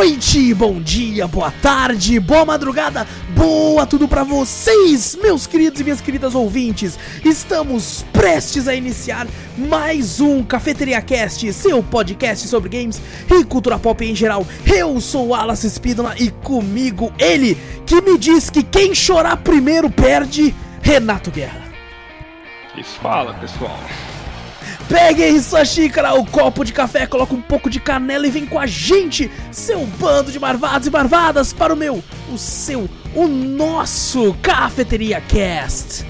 noite, bom dia, boa tarde, boa madrugada, boa tudo para vocês, meus queridos e minhas queridas ouvintes. Estamos prestes a iniciar mais um Cafeteria Cast, seu podcast sobre games e cultura pop em geral. Eu sou Alas Spínola e comigo ele que me diz que quem chorar primeiro perde, Renato Guerra. Isso fala, pessoal. Peguem sua xícara, o copo de café, coloca um pouco de canela e vem com a gente, seu bando de marvados e marvadas, para o meu, o seu, o nosso Cafeteria Cast.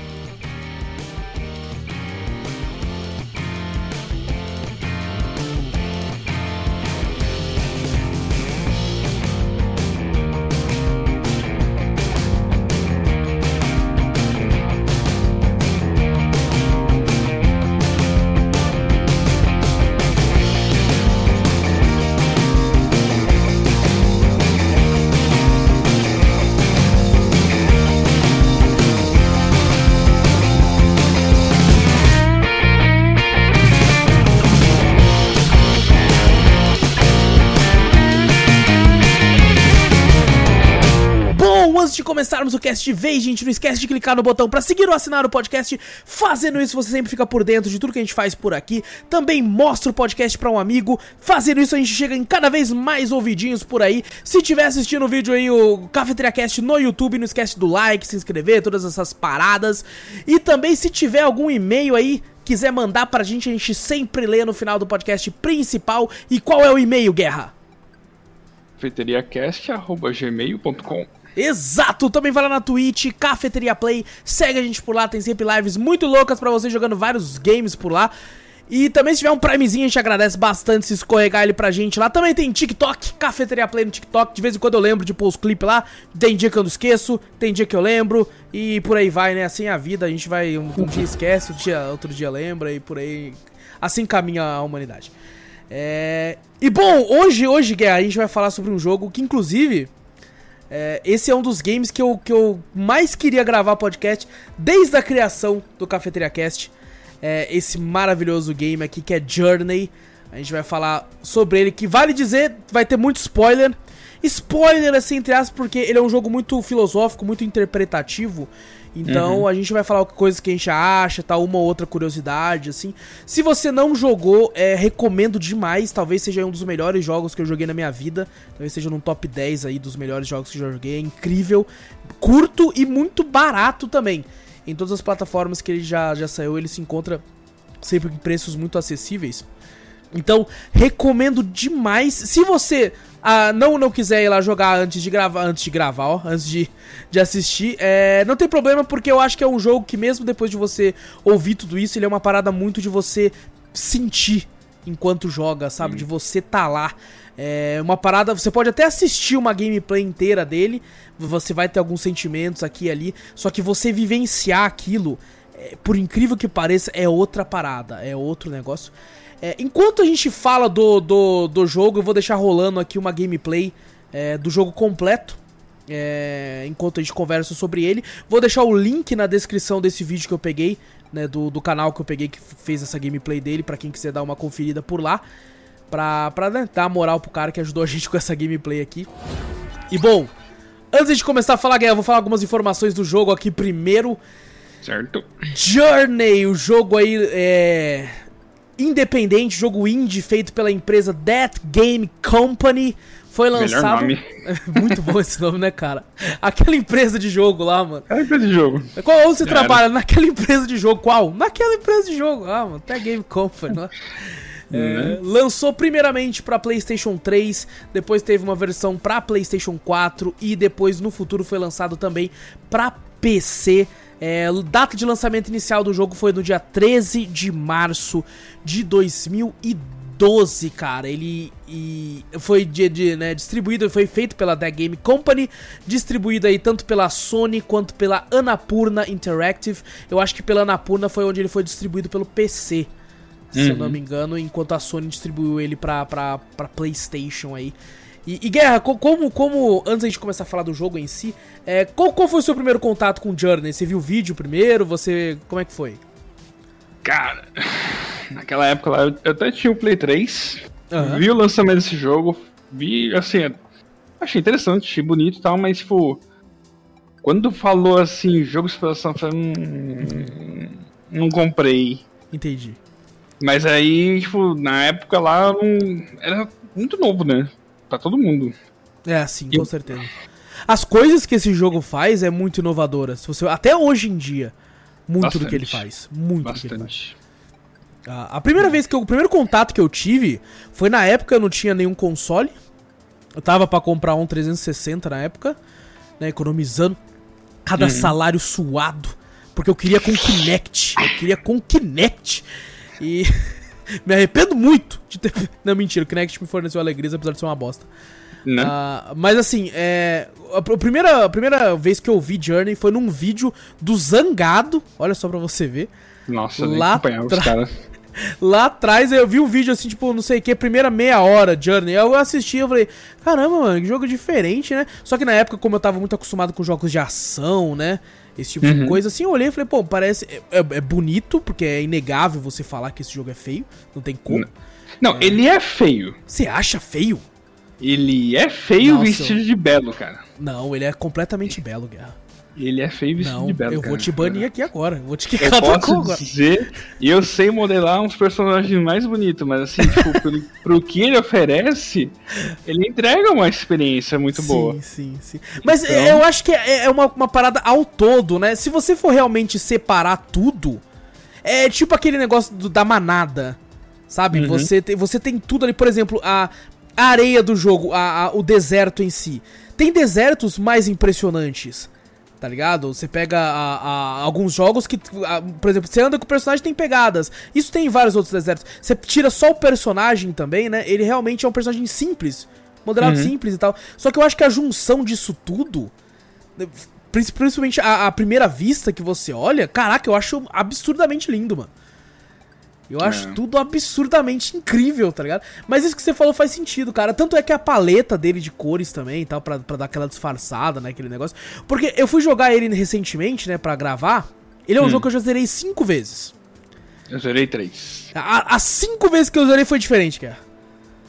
Começarmos o cast de vez, gente, não esquece de clicar no botão para seguir ou assinar o podcast. Fazendo isso, você sempre fica por dentro de tudo que a gente faz por aqui. Também mostra o podcast para um amigo. Fazendo isso, a gente chega em cada vez mais ouvidinhos por aí. Se tiver assistindo o vídeo aí, o Cafeteria Cast no YouTube, não esquece do like, se inscrever, todas essas paradas. E também, se tiver algum e-mail aí, quiser mandar pra gente, a gente sempre lê no final do podcast principal. E qual é o e-mail, Guerra? cafeteriacast.gmail.com Exato! Também vai lá na Twitch, Cafeteria Play, segue a gente por lá, tem sempre lives muito loucas para você jogando vários games por lá. E também se tiver um Primezinho, a gente agradece bastante se escorregar ele pra gente lá. Também tem TikTok, Cafeteria Play no TikTok. De vez em quando eu lembro de pôr os clipes lá. Tem dia que eu não esqueço, tem dia que eu lembro. E por aí vai, né? Assim é a vida. A gente vai. Um, um dia esquece, outro dia, outro dia lembra. E por aí. Assim caminha a humanidade. É... E bom, hoje, hoje, Guerra, a gente vai falar sobre um jogo que, inclusive. É, esse é um dos games que eu, que eu mais queria gravar podcast desde a criação do Cafeteria Cast. É, esse maravilhoso game aqui que é Journey. A gente vai falar sobre ele, que vale dizer, vai ter muito spoiler. Spoiler, assim, entre aspas, porque ele é um jogo muito filosófico, muito interpretativo. Então uhum. a gente vai falar coisas que a gente acha, tá? Uma ou outra curiosidade, assim. Se você não jogou, é, recomendo demais. Talvez seja um dos melhores jogos que eu joguei na minha vida. Talvez seja no top 10 aí dos melhores jogos que eu joguei. É incrível, curto e muito barato também. Em todas as plataformas que ele já, já saiu, ele se encontra sempre em preços muito acessíveis. Então, recomendo demais. Se você ah, não não quiser ir lá jogar antes de gravar, antes de gravar, ó, antes de, de assistir, é, não tem problema porque eu acho que é um jogo que mesmo depois de você ouvir tudo isso, ele é uma parada muito de você sentir enquanto joga, sabe? Hum. De você tá lá. É uma parada, você pode até assistir uma gameplay inteira dele, você vai ter alguns sentimentos aqui e ali, só que você vivenciar aquilo, é, por incrível que pareça, é outra parada, é outro negócio. É, enquanto a gente fala do, do, do jogo, eu vou deixar rolando aqui uma gameplay é, do jogo completo. É, enquanto a gente conversa sobre ele. Vou deixar o link na descrição desse vídeo que eu peguei, né, do, do canal que eu peguei que fez essa gameplay dele, para quem quiser dar uma conferida por lá. Pra, pra né, dar moral pro cara que ajudou a gente com essa gameplay aqui. E bom, antes de começar a falar, eu vou falar algumas informações do jogo aqui primeiro. Certo. Journey, o jogo aí é independente, jogo indie feito pela empresa That Game Company. Foi lançado. Muito bom esse nome, né, cara? Aquela empresa de jogo lá, mano. Aquela empresa de jogo. Qual você Já trabalha? Era. Naquela empresa de jogo. Qual? Naquela empresa de jogo. Ah, mano, That Game Company lá. É, né? lançou primeiramente para PlayStation 3, depois teve uma versão para PlayStation 4 e depois no futuro foi lançado também para PC. É, data de lançamento inicial do jogo foi no dia 13 de março de 2012, cara. Ele e foi de, de, né, distribuído, foi feito pela The Game Company, distribuído aí tanto pela Sony quanto pela Anapurna Interactive. Eu acho que pela Anapurna foi onde ele foi distribuído pelo PC, se uhum. eu não uhum. me engano, enquanto a Sony distribuiu ele pra, pra, pra PlayStation aí. E, e, Guerra, como, como, antes da gente começar a falar do jogo em si, é, qual, qual foi o seu primeiro contato com o Journey? Você viu o vídeo primeiro? Você. Como é que foi? Cara, naquela época lá, eu até tinha o Play 3, uhum. vi o lançamento desse jogo, Vi, assim, achei interessante, achei bonito e tal, mas, tipo, quando falou assim, jogo de exploração, eu falei, hum, não comprei. Entendi. Mas aí, tipo, na época lá, era muito novo, né? Pra todo mundo. É, sim, com Eu- certeza. As coisas que esse jogo faz é muito inovadora. Se você, até hoje em dia, muito do que ele Bastante. faz. Muito do que ele faz. Bastante. A, primeira vez que eu, o primeiro contato que eu tive foi na época eu não tinha nenhum console. Eu tava pra comprar um 360 na época, né, economizando cada Uhum. salário suado, porque eu queria com Kinect, eu queria com Kinect. E me arrependo muito de ter Não, mentira, o Kinect me forneceu alegrias apesar de ser uma bosta. Né? Ah, mas assim, é, a, primeira, a primeira vez que eu vi Journey foi num vídeo do Zangado, olha só pra você ver. Nossa, lá acompanhava os caras. Lá atrás eu vi um vídeo assim, tipo, não sei o que, primeira meia hora, Journey. Eu assisti eu falei, caramba, mano, que jogo diferente, né? Só que na época, como eu tava muito acostumado com jogos de ação, né? Esse tipo de Uhum. coisa, assim, eu olhei e falei, pô, parece. É, é- é bonito, porque é inegável você falar que esse jogo é feio. Não tem como. Não, ele é feio. Você acha feio? Ele é feio Nossa. vestido de belo, cara. Não, ele é completamente belo, Guerra. Ele é feio vestido de belo, eu cara. vou te banir aqui agora. Eu vou te Eu quicar da posso agora. dizer, e eu sei modelar uns personagens mais bonitos, mas assim, tipo, pelo, pro que ele oferece, ele entrega uma experiência muito boa. Sim, sim, sim. Mas Então- é, eu acho que é, é uma, uma parada ao todo, né? Se você for realmente separar tudo, é tipo aquele negócio do- da manada, sabe? Uhum. Você, tem, você tem tudo ali, por exemplo, a, a areia do jogo, a, a- o deserto em si. Tem desertos mais impressionantes. Tá ligado? Você pega a- a- alguns jogos que, a- por exemplo, você anda com o personagem tem pegadas. Isso tem em vários outros desertos. Você tira só o personagem também, né? Ele realmente é um personagem simples. Modelado Uhum. simples e tal. Só que eu acho que a junção disso tudo. né, princi- Principalmente a, a primeira vista que você olha, caraca, eu acho absurdamente lindo, mano. Eu acho É. tudo absurdamente incrível, tá ligado? Mas isso que você falou faz sentido, cara. Tanto é que a paleta dele de cores também e tal, pra, pra dar aquela disfarçada, né? Aquele negócio. Porque eu fui jogar ele recentemente, né, pra gravar. Ele é um Hum. jogo que eu já zerei cinco vezes. Eu zerei três. As cinco vezes que eu zerei foi diferente, cara.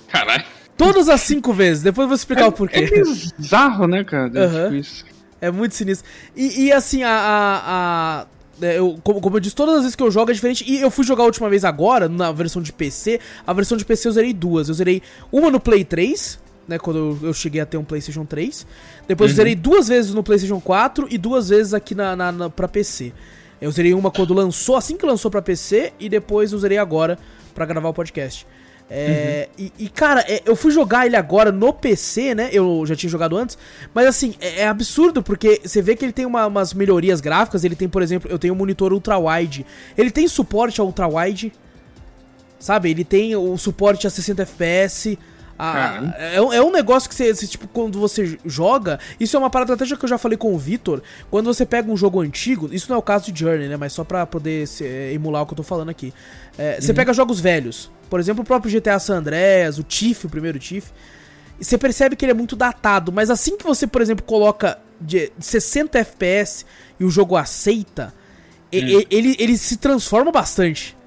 Caralho. Todas as cinco vezes. Depois eu vou explicar o porquê. É bizarro, né, cara? Aham. Tipo isso. É muito sinistro. E, e, assim, a. a, a- é, eu, como, como eu disse, todas as vezes que eu jogo é diferente. E eu fui jogar a última vez agora, na versão de PC. A versão de PC eu zerei duas. Eu zerei uma no Play 3, né? Quando eu, eu cheguei a ter um PlayStation 3. Depois eu Uhum. zerei duas vezes no PlayStation 4 e duas vezes aqui na, na, na, pra PC. Eu zerei uma quando lançou, assim que lançou pra PC, e depois eu zerei agora pra gravar o podcast. É, e, e, cara, é, eu fui jogar ele agora no PC, né? Eu já tinha jogado antes. Mas assim, é, é absurdo porque você vê que ele tem uma- umas melhorias gráficas. Ele tem, por exemplo, eu tenho um monitor ultra-wide. Ele tem suporte a ultra-wide. Sabe? Ele tem o suporte a 60 FPS. A- Caramba. é, um- é um negócio que você, tipo, quando você joga. Isso é uma parada até que eu já falei com o Vitor. Quando você pega um jogo antigo, isso não é o caso de Journey, né? Mas só pra poder se- é, emular o que eu tô falando aqui. É, Uhum. Você pega jogos velhos. Por exemplo, o próprio GTA San Andreas, o Tiff, o primeiro Tiff. E você percebe que ele é muito datado. Mas assim que você, por exemplo, coloca de 60 FPS e o jogo aceita, e- ele, ele se transforma bastante.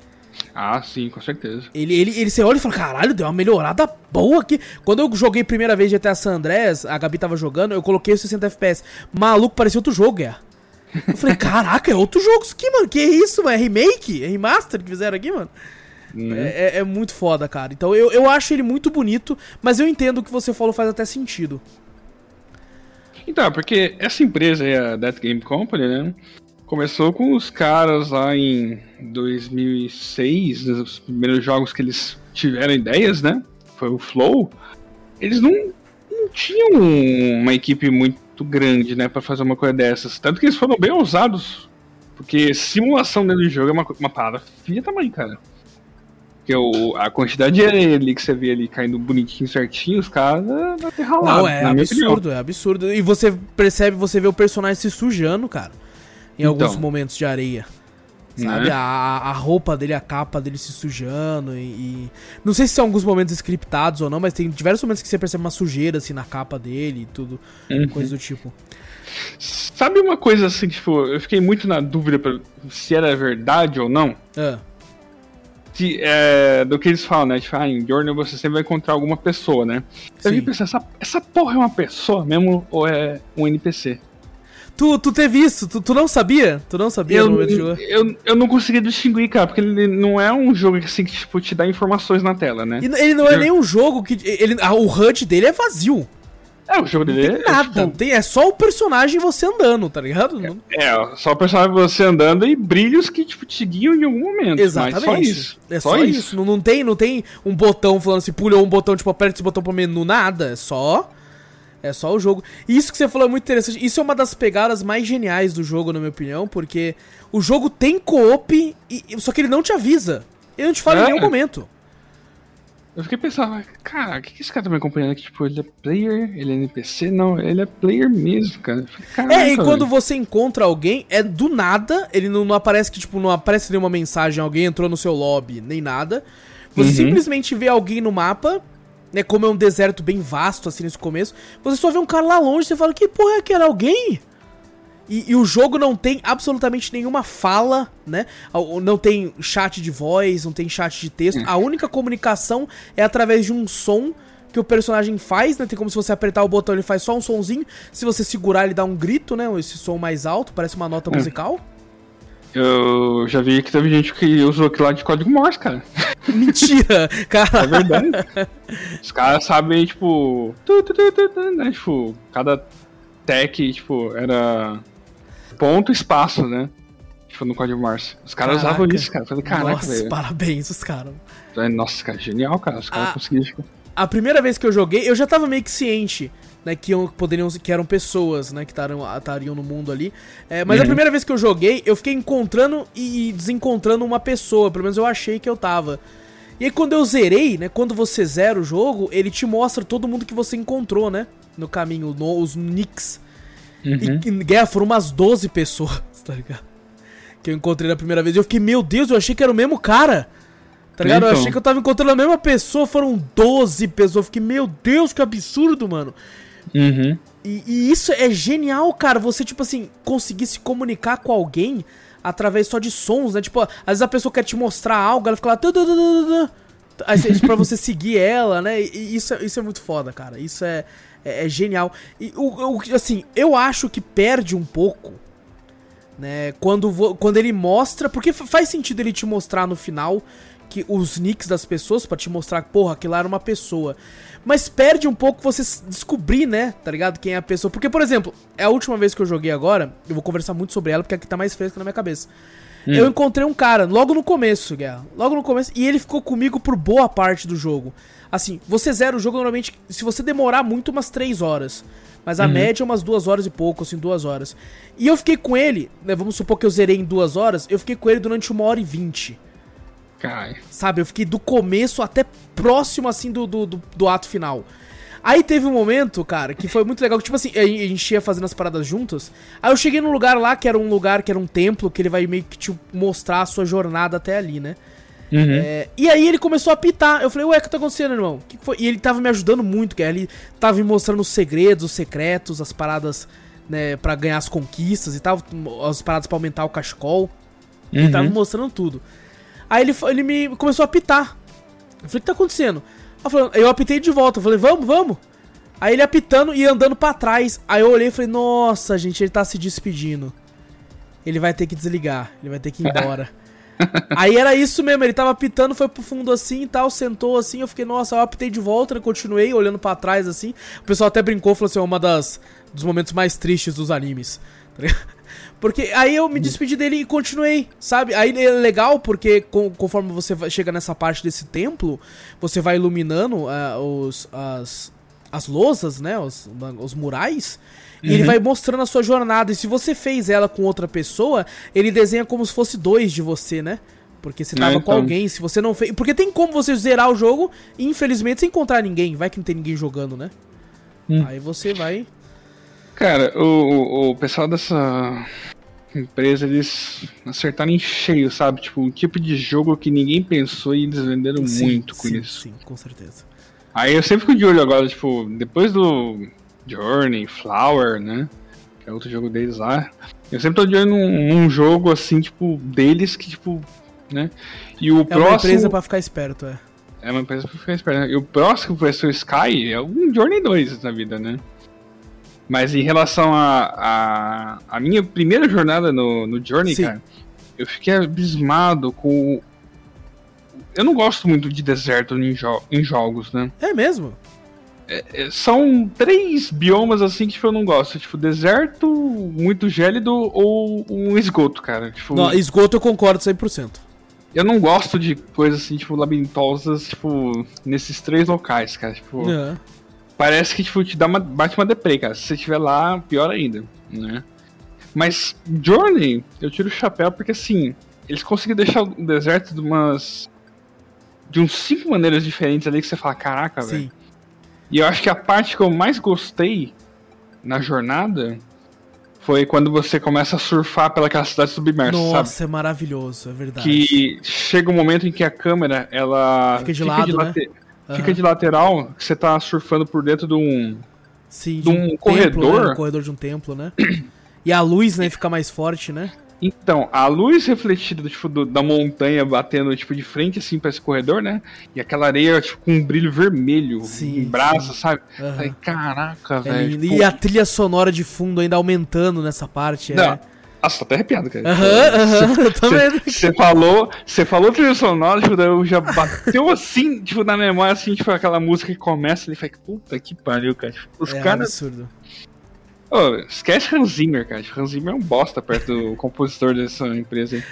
Ah, sim, com certeza. Ele, ele, ele você olha e fala, caralho, deu uma melhorada boa aqui. Quando eu joguei primeira vez GTA San Andreas, a Gabi tava jogando, eu coloquei os 60 FPS. Maluco, parecia outro jogo, é. Eu falei, caraca, é outro jogo isso aqui, mano. Que isso, mano? É remake? É remaster que fizeram aqui, mano? Né? É, é- é muito foda, cara. Então eu, eu acho ele muito bonito, mas eu entendo o que você falou faz até sentido. Então, porque essa empresa aí, a Death Game Company, né? Começou com os caras lá em 2006, nos os primeiros jogos que eles tiveram ideias, né? Foi o Flow. Eles não, não tinham uma equipe muito grande, né, pra fazer uma coisa dessas. Tanto que eles foram bem ousados. Porque simulação dentro do jogo é uma, uma parada filha tamanho, cara. Porque o, a quantidade de areia ali que você vê ali caindo bonitinho, certinho, os caras vai ter ralado. Não, é absurdo, é absurdo. E você percebe, você vê o personagem se sujando, cara. Em alguns Então. momentos de areia. Sabe? Né? A, a roupa dele, a capa dele se sujando e, e- Não sei se são alguns momentos scriptados ou não, mas tem diversos momentos que você percebe uma sujeira assim na capa dele e tudo. Uhum. Coisa do tipo. Sabe uma coisa assim, tipo, eu fiquei muito na dúvida pra- se era verdade ou não? Ah, de, é, do que eles falam, né? Tipo, ah, em Journey você sempre vai encontrar alguma pessoa, né? Eu Sim. vi pensar, essa, essa porra é uma pessoa mesmo ou é um NPC? Tu, tu teve isso? Tu, tu não sabia? Tu não sabia Eu, no momento de eu, eu não consegui distinguir, cara, porque ele não é um jogo que, assim, que tipo, te dá informações na tela, né? Ele não é Eu- nem um jogo que. Ele, o HUD dele é vazio. É, o jogo Não dele tem é, nada. tipo, tem, é só o personagem você andando, tá ligado? Não- É, só o personagem você andando e brilhos que, tipo, te guiam em algum momento. Exatamente. Só isso. É só, isso. Não, não tem, não tem um botão falando assim, pula ou um botão, tipo, aperta esse botão pro menu, nada. É só. É só o jogo. E isso que você falou é muito interessante. Isso é uma das pegadas mais geniais do jogo, na minha opinião, porque o jogo tem co-op, e- só que ele não te avisa. Ele não te fala em É. nenhum momento. Eu fiquei pensando, cara, o que, que esse cara tá me acompanhando aqui? Tipo, ele é player, ele é NPC? Não, ele é player mesmo, cara. Falei, É, e quando velho. você encontra alguém, é do nada, ele não, não aparece que, tipo, não aparece nenhuma mensagem, alguém entrou no seu lobby, nem nada. Você Uhum. simplesmente vê alguém no mapa, né, como é um deserto bem vasto, assim, nesse começo, você só vê um cara lá longe, você fala, que porra é aquela? Alguém? E, e o jogo não tem absolutamente nenhuma fala, né? Não tem chat de voz, não tem chat de texto. A única comunicação é através de um som que o personagem faz, né? Tem como se você apertar o botão, ele faz só um sonzinho. Se você segurar, ele dá um grito, né? Esse som mais alto, parece uma nota É. musical. Eu já vi que teve gente que usou aquilo lá de código Morse, cara. Mentira! É Cara, verdade. Os caras sabem, tipo. Tu, tu, tu, né? Tipo, cada tech, tipo, era ponto espaço, né? Tipo, no código Morse. Os caras Caraca. usavam isso, cara. Eu falei, caraca, nossa, velho. parabéns, os caras. Nossa, cara, genial, cara. Os caras Ah. conseguiram. tipo, A primeira vez que eu joguei, eu já tava meio que ciente, né, que iam, poderiam, que eram pessoas, né, que tariam, estariam no mundo ali. É, mas a Uhum. primeira vez que eu joguei, eu fiquei encontrando e desencontrando uma pessoa, pelo menos eu achei que eu tava. E aí quando eu zerei, né, quando você zera o jogo, ele te mostra todo mundo que você encontrou, né, no caminho, no- os nicks. Uhum. E, e guerra foram umas 12 pessoas, tá ligado? Que eu encontrei na primeira vez. E eu fiquei, meu Deus, eu achei que era o mesmo cara. Tá ligado? Eu Então. achei que eu tava encontrando a mesma pessoa, foram 12 pessoas. Eu fiquei, meu Deus, que absurdo, mano. Uhum. E, e isso é genial, cara. Você, tipo assim, conseguir se comunicar com alguém através só de sons, né? Tipo, às vezes a pessoa quer te mostrar algo, ela fica lá. Pra você seguir ela, né? E isso, é- isso é muito foda, cara. Isso é, é, é genial. E o, o- assim, eu acho que perde um pouco, né? Quando, quando ele mostra. Porque fa- faz sentido ele te mostrar no final que os nicks das pessoas pra te mostrar, porra, aquilo lá era uma pessoa. Mas perde um pouco você descobrir, né? Tá ligado? Quem é a pessoa. Porque, por exemplo, é a última vez que eu joguei agora. Eu vou conversar muito sobre ela porque aqui tá mais fresca na minha cabeça. Eu encontrei um cara logo no começo, Guerra. Logo no começo. E ele ficou comigo por boa parte do jogo. Assim, você zera o jogo normalmente. Se você demorar muito, umas 3 horas. Mas a média é umas 2 horas e pouco, assim, 2 horas. E eu fiquei com ele, né? Vamos supor que eu zerei em 2 horas. Eu fiquei com ele durante uma hora e 20. Caralho. Sabe? Eu fiquei do começo até próximo, assim, do, do, do, do ato final. Aí teve um momento, cara, que foi muito legal. que, Tipo assim, a gente ia fazendo as paradas juntas. Aí eu cheguei num lugar lá que era um lugar que era um templo, que ele vai meio que te mostrar a sua jornada até ali, né? Uhum. É, e aí ele começou a pitar. Eu falei, ué, o que tá acontecendo, irmão? Que que foi? E ele tava me ajudando muito, cara. Ele tava me mostrando os segredos, os secretos, as paradas, né, pra ganhar as conquistas e tal. As paradas pra aumentar o cachecol. Ele tava me Uhum. mostrando tudo. Aí ele, ele me começou a apitar. Eu falei, o que tá acontecendo? Eu, falei, eu apitei de volta. Eu falei, vamos, vamos. Aí ele apitando e andando pra trás. Aí eu olhei e falei, nossa, gente, ele tá se despedindo. Ele vai ter que desligar, ele vai ter que ir embora. Aí era isso mesmo, ele tava apitando, foi pro fundo assim e tal, sentou assim, eu fiquei, nossa, eu apitei de volta, né, continuei olhando pra trás assim. O pessoal até brincou, falou assim, é uma das dos momentos mais tristes dos animes. tá ligado? Porque aí eu me despedi dele e continuei, sabe? Aí é legal porque com- conforme você chega nessa parte desse templo, você vai iluminando ah, os, as, as lousas, né? Os, os murais. E ele Uhum. vai mostrando a sua jornada. E se você fez ela com outra pessoa, ele desenha como se fosse dois de você, né? Porque você tava com então. alguém, se você não fez. Porque tem como você zerar o jogo e, infelizmente, sem encontrar ninguém. Vai que não tem ninguém jogando, né? Hum. Aí você vai. Cara, o, o pessoal dessa empresa, eles acertaram em cheio, sabe? Tipo, um tipo de jogo que ninguém pensou e eles venderam Sim, muito com sim, isso. Sim, com certeza. Aí eu sempre fico de olho agora, tipo, depois do Journey, Flower, né? Que é outro jogo deles lá. Eu sempre tô de olho num, num jogo assim, tipo, deles que, tipo, né? E o é próximo... uma empresa pra ficar esperto, é. É uma empresa pra ficar esperto. Né? E o próximo vai ser o Sky, é um Journey 2 na vida, né? Mas em relação a, a, a minha primeira jornada no, no Journey, Sim. cara, eu fiquei abismado com. Eu não gosto muito de deserto em, jo em jogos, né? É mesmo? É, é, são três biomas assim que tipo, eu não gosto. Tipo, deserto, muito gélido ou um esgoto, cara. Tipo, não, esgoto eu concordo 100%. Eu não gosto de coisas assim, tipo, labirintosas, tipo, nesses três locais, cara. Tipo, é. Parece que, tipo, te dá uma, bate uma deprê, cara. Se você estiver lá, pior ainda, né? Mas Journey, eu tiro o chapéu porque, assim, eles conseguiram deixar o deserto de umas... De uns cinco maneiras diferentes ali que você fala, caraca, velho. E eu acho que a parte que eu mais gostei na jornada foi quando você começa a surfar pelaquela cidade submersa, Nossa, sabe? é maravilhoso, é verdade. Que chega um momento em que a câmera, ela fica de fica lado, de né? Fica uhum. de lateral, que você tá surfando por dentro de um Sim, de, de um, um corredor, templo, né? um corredor de um templo, né? E a luz, né, fica mais forte, né? Então, a luz refletida tipo, do, da montanha batendo tipo, de frente assim para esse corredor, né? E aquela areia tipo, com um brilho vermelho sim, em braço, sim. sabe? Uhum. Aí, caraca, é, velho. Tipo... E a trilha sonora de fundo ainda aumentando nessa parte. Não. É... Nossa, tô até arrepiado, cara. Aham, aham, tô vendo. Você falou, você falou trilha sonora, tipo, eu já bateu assim, tipo, na memória, assim, tipo, aquela música que começa, ele fala, puta que pariu, cara. Tipo, os é caras. absurdo. Oh, esquece Hans Zimmer, cara. Hans Zimmer é um bosta perto do compositor dessa empresa aí.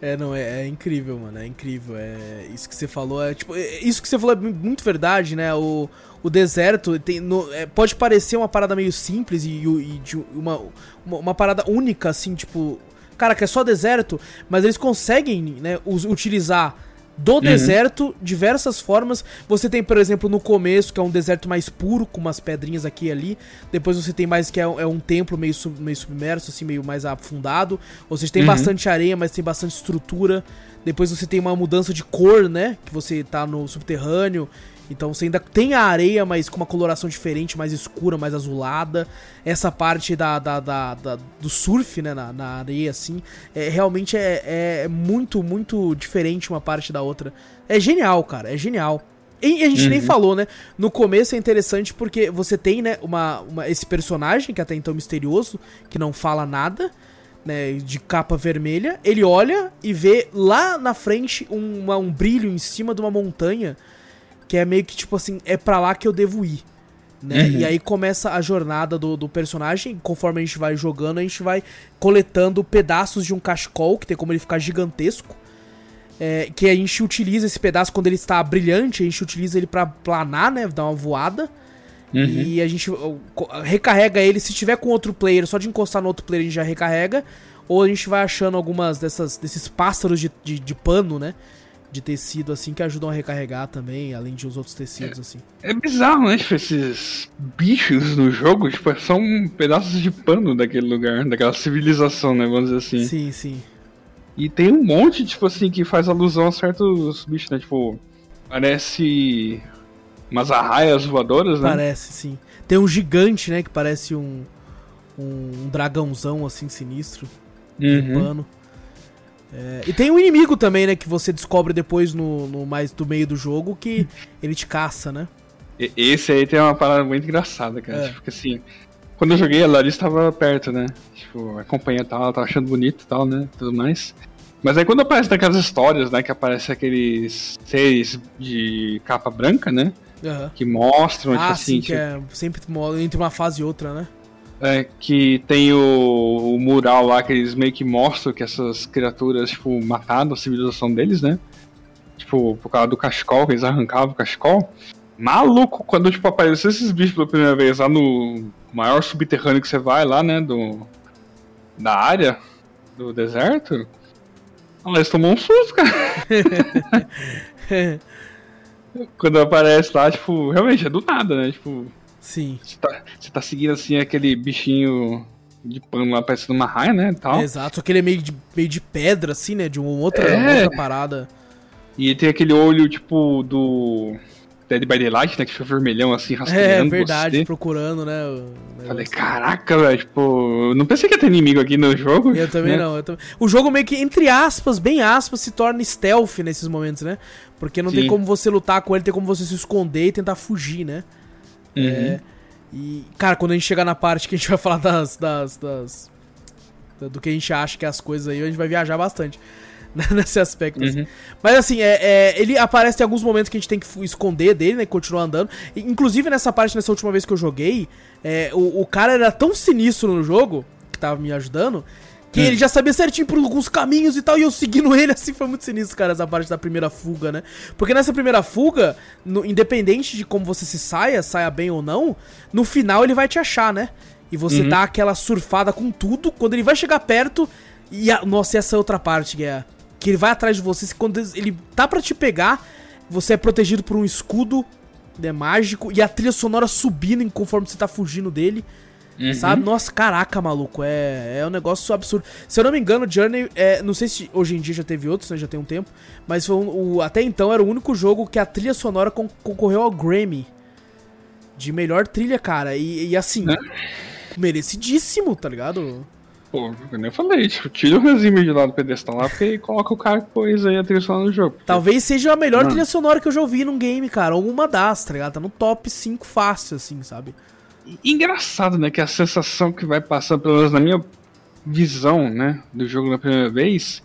É, não, é, é, incrível, mano. É incrível. É, isso que você falou é tipo. É, isso que você falou é muito verdade, né? O, o deserto tem, no, é, pode parecer uma parada meio simples e, e de uma, uma, uma, parada única, assim, tipo. Cara, que é só deserto, mas eles conseguem, né, utilizar do uhum. deserto, diversas formas. Você tem, por exemplo, no começo, que é um deserto mais puro, com umas pedrinhas aqui e ali. Depois você tem mais que é, é um templo meio, sub, meio submerso, assim, meio mais afundado. Ou seja, tem uhum. bastante areia, mas tem bastante estrutura. Depois você tem uma mudança de cor, né? Que você tá no subterrâneo. Então você ainda tem a areia, mas com uma coloração diferente, mais escura, mais azulada. Essa parte da, da, da, da do surf, né, na, na, areia, assim, é, realmente é, é muito, muito diferente uma parte da outra. É genial, cara, é genial. E a gente uhum. nem falou, né? No começo é interessante porque você tem, né, uma, uma, esse personagem que é até então misterioso, que não fala nada, né, de capa vermelha. Ele olha e vê lá na frente uma, um brilho em cima de uma montanha que é meio que tipo assim, é para lá que eu devo ir. Né? Uhum. E aí começa a jornada do, do personagem. Conforme a gente vai jogando, a gente vai coletando pedaços de um cachecol, que tem como ele ficar gigantesco. É, que a gente utiliza esse pedaço quando ele está brilhante, a gente utiliza ele para planar, né? Dar uma voada. Uhum. E a gente recarrega ele. Se tiver com outro player, só de encostar no outro player a gente já recarrega. Ou a gente vai achando algumas dessas, desses pássaros de, de, de pano, né? De tecido assim que ajudam a recarregar também, além de os outros tecidos é, assim. É bizarro, né? Tipo, esses bichos no jogo, tipo, são pedaços de pano daquele lugar, daquela civilização, né? Vamos dizer assim. Sim, sim. E tem um monte, tipo assim, que faz alusão a certos bichos, né? Tipo, parece umas arraias voadoras, né? Parece, sim. Tem um gigante, né? Que parece um, um dragãozão assim sinistro. Uhum. De pano. É, e tem um inimigo também, né? Que você descobre depois no, no, mais do meio do jogo que ele te caça, né? Esse aí tem uma parada muito engraçada, cara. É. Tipo, porque assim, quando eu joguei, a Larissa estava perto, né? Tipo, acompanha tal, ela tava achando bonito e tal, né? Tudo mais. Mas aí quando aparece naquelas histórias, né? Que aparece aqueles seres de capa branca, né? Uhum. Que mostram, tipo ah, tipo assim. Sim, tipo... que é sempre entre uma fase e outra, né? É, que tem o, o, mural lá que eles meio que mostram que essas criaturas, tipo, mataram a civilização deles, né? Tipo, por causa do cachecol, que eles arrancavam o cachecol. Maluco, quando, tipo, apareceu esses bichos pela primeira vez lá no maior subterrâneo que você vai lá, né? Do, da área do deserto. Eles tomou um susto, cara. quando aparece lá, tipo, realmente é do nada, né? Tipo, Sim. Você tá, você tá seguindo assim aquele bichinho de pano lá parecendo uma raia, né? Tal. É, exato, só que ele é meio de, meio de pedra, assim, né? De uma outra, é. outra parada. E tem aquele olho, tipo, do. Dead by Daylight, né? Que fica vermelhão assim, É, rastreando verdade, você. procurando, né? Falei, caraca, velho, tipo, eu não pensei que ia ter inimigo aqui no jogo. Eu também né? não. eu também- O jogo meio que, entre aspas, bem aspas, se torna stealth nesses momentos, né? Porque não tem Sim. como você lutar com ele, tem como você se esconder e tentar fugir, né? Uhum. É, e, cara, quando a gente chegar na parte que a gente vai falar das, das, das- da- do que a gente acha que é as coisas aí, a gente vai viajar bastante né, nesse aspecto. assim. Uhum. Mas assim, é, é, ele aparece em alguns momentos que a gente tem que esconder dele, né? E continuar andando. E, inclusive nessa parte, nessa última vez que eu joguei, é, o, o cara era tão sinistro no jogo, que tava me ajudando, que Hum. ele já sabia certinho por alguns caminhos e tal, e eu seguindo ele, assim, foi muito sinistro, cara, essa parte da primeira fuga, né? Porque nessa primeira fuga, no- independente de como você se saia, saia bem ou não, no final ele vai te achar, né? E você Uhum. dá aquela surfada com tudo, quando ele vai chegar perto, e a, nossa, essa é outra parte, que é que ele vai atrás de você, se quando ele tá pra te pegar, você é protegido por um escudo né, mágico e a trilha sonora subindo conforme você tá fugindo dele. Uhum. Sabe? Nossa, caraca, maluco. É, é um negócio absurdo. Se eu não me engano, Journey, é, não sei se hoje em dia já teve outros, né? Já tem um tempo. Mas foi um- o, até então era o único jogo que a trilha sonora con- concorreu ao Grammy. De melhor trilha, cara. E, e assim, Né? merecidíssimo, tá ligado? Pô, eu nem falei, tipo, tira o Resime de lá do pedestal lá, porque coloca o cara que pôs aí a trilha sonora no jogo. Talvez seja a melhor Mano. trilha sonora que eu já ouvi num game, cara. Ou uma das, tá ligado? Tá no top 5 fácil, assim, sabe? Engraçado, né, que a sensação que vai passando, pelo menos na minha visão, né, do jogo na primeira vez,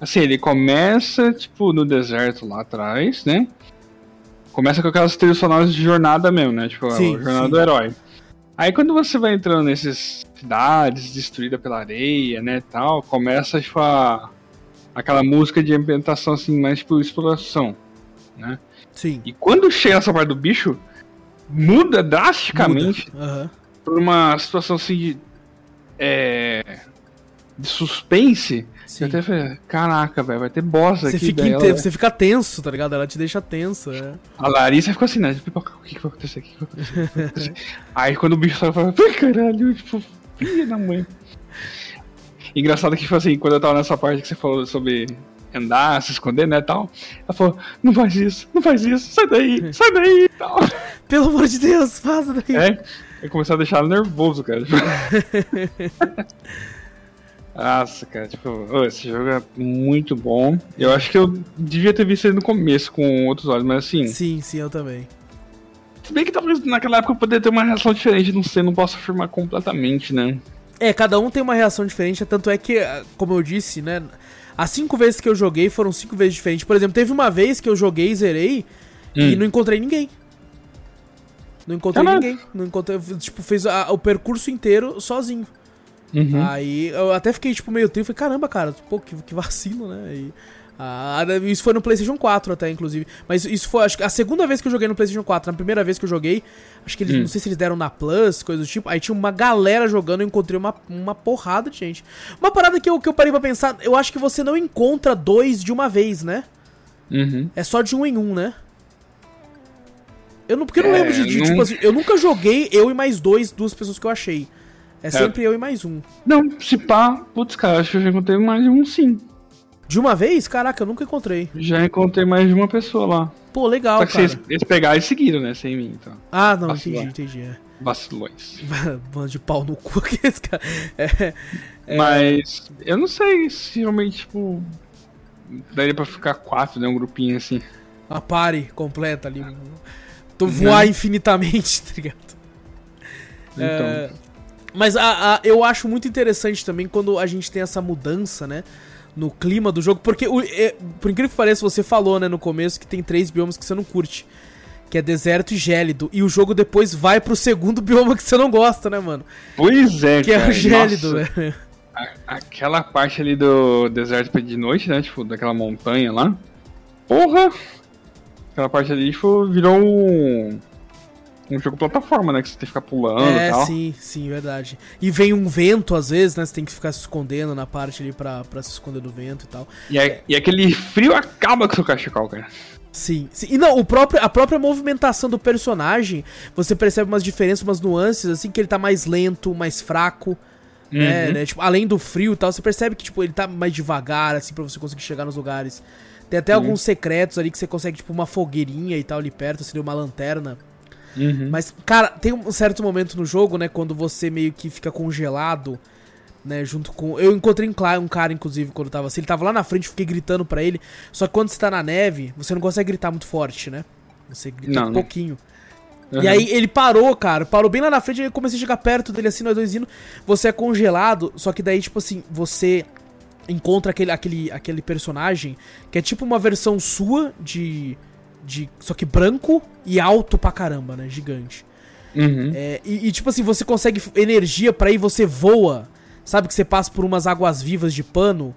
assim, ele começa, tipo, no deserto lá atrás, né, começa com aquelas trilhas sonoras de jornada mesmo, né, tipo, Sim, a jornada sim. do herói. Aí quando você vai entrando nessas cidades destruídas pela areia, né, tal, começa, tipo, a, aquela música de ambientação, assim, mais, tipo, exploração, né. Sim. E quando chega essa parte do bicho, muda drasticamente Muda. Aham. por uma situação assim de. É. De suspense. Sim. Eu até falei, caraca, velho, vai ter boss Você aqui. fica, você fica tenso, tá ligado? Ela te deixa tenso. É. A Larissa ficou assim, né? Tipo, o que, que vai acontecer aqui? Aí quando o bicho saiu, eu falei, "Ai, caralho, tipo, filha da mãe. Engraçado que, tipo assim, quando eu tava nessa parte que você falou sobre andar, se esconder, né, tal, ela falou, não faz isso, não faz isso, sai daí, sai daí e tal. Pelo amor de Deus, faça daí. É, eu comecei a deixar ela nervoso, cara. tipo. Nossa, cara, tipo, esse jogo é muito bom. Eu acho que eu devia ter visto ele no começo com outros olhos, mas assim, Sim, sim, eu também. se bem que talvez naquela época eu poderia ter uma reação diferente, não sei, não posso afirmar completamente, né? É, cada um tem uma reação diferente, tanto é que, como eu disse, né? As cinco vezes que eu joguei foram cinco vezes diferentes. Por exemplo, teve uma vez que eu joguei, zerei e Hum. não encontrei ninguém. Não encontrei Caralho. ninguém. Não encontrei, tipo, fez a- o percurso inteiro sozinho. Uhum. Aí eu até fiquei, tipo, meio triste. Falei, caramba, cara, pô, que, que vacilo, né? E, ah, isso foi no PlayStation 4 até, inclusive. Mas isso foi, acho que a segunda vez que eu joguei no PlayStation 4. Na primeira vez que eu joguei, acho que eles, Hum. não sei se eles deram na Plus, coisa do tipo. Aí tinha uma galera jogando, eu encontrei uma, uma porrada de gente. Uma parada que eu, que eu parei pra pensar, eu acho que você não encontra dois de uma vez, né? Uhum. É só de um em um, né? Eu não, porque eu não É, lembro de, de, não- tipo assim, eu nunca joguei eu e mais dois, duas pessoas que eu achei. É sempre eu e mais um. Não, se pá, putz, cara, acho que eu já encontrei mais um sim. De uma vez? Caraca, eu nunca encontrei. Já encontrei mais de uma pessoa lá. Pô, legal, Só que cara. vocês, eles pegaram e seguiram, né? Sem mim, então. Ah, não, Vacilar. entendi, entendi. É. Vacilões. Bando de pau no cu aqui, esse cara. É, Mas eu não sei se realmente, tipo. Daria pra ficar quatro, né? Um grupinho assim. a pare completa ali. Tu voar infinitamente, tá ligado? Então. É, mas a, a- eu acho muito interessante também quando a gente tem essa mudança, né? No clima do jogo. Porque, o- é, por incrível que pareça, você falou, né, no começo que tem três biomas que você não curte. Que é deserto e gélido. E o jogo depois vai pro segundo bioma que você não gosta, né, mano? Pois é, Que é cara. o gélido, Nossa, né? a- aquela parte ali do deserto de noite, né? Tipo, daquela montanha lá. Porra! Aquela parte ali, tipo, virou um. Um jogo plataforma, né? Que você tem que ficar pulando e É, tal. sim, sim, verdade. E vem um vento, às vezes, né? Você tem que ficar se escondendo na parte ali pra, pra se esconder do vento e tal. E, aí- e aquele frio acaba com o seu cachecol, cara. Sim, sim. E não, o próprio, a própria movimentação do personagem, você percebe umas diferenças, umas nuances, assim, que ele tá mais lento, mais fraco. Né, Uhum. né? Tipo, além do frio e tal, você percebe que tipo, ele tá mais devagar, assim, pra você conseguir chegar nos lugares. Tem até uhum. alguns secretos ali que você consegue, tipo, uma fogueirinha e tal ali perto, seria uma lanterna. Uhum. Mas, cara, tem um certo momento no jogo, né, quando você meio que fica congelado, né, junto com... Eu encontrei um cara, inclusive, quando tava assim, ele tava lá na frente, fiquei gritando pra ele, só que quando você tá na neve, você não consegue gritar muito forte, né? Você grita não, um pouquinho. Uhum. E aí ele parou, cara, parou bem lá na frente, aí eu comecei a chegar perto dele assim, nós dois indo, você é congelado, só que daí, tipo assim, você encontra aquele, aquele, aquele personagem que é tipo uma versão sua de. De só que branco e alto pra caramba, né? Gigante. Uhum. É, e, e, tipo assim, você consegue energia para ir, você voa. Sabe que você passa por umas águas vivas de pano.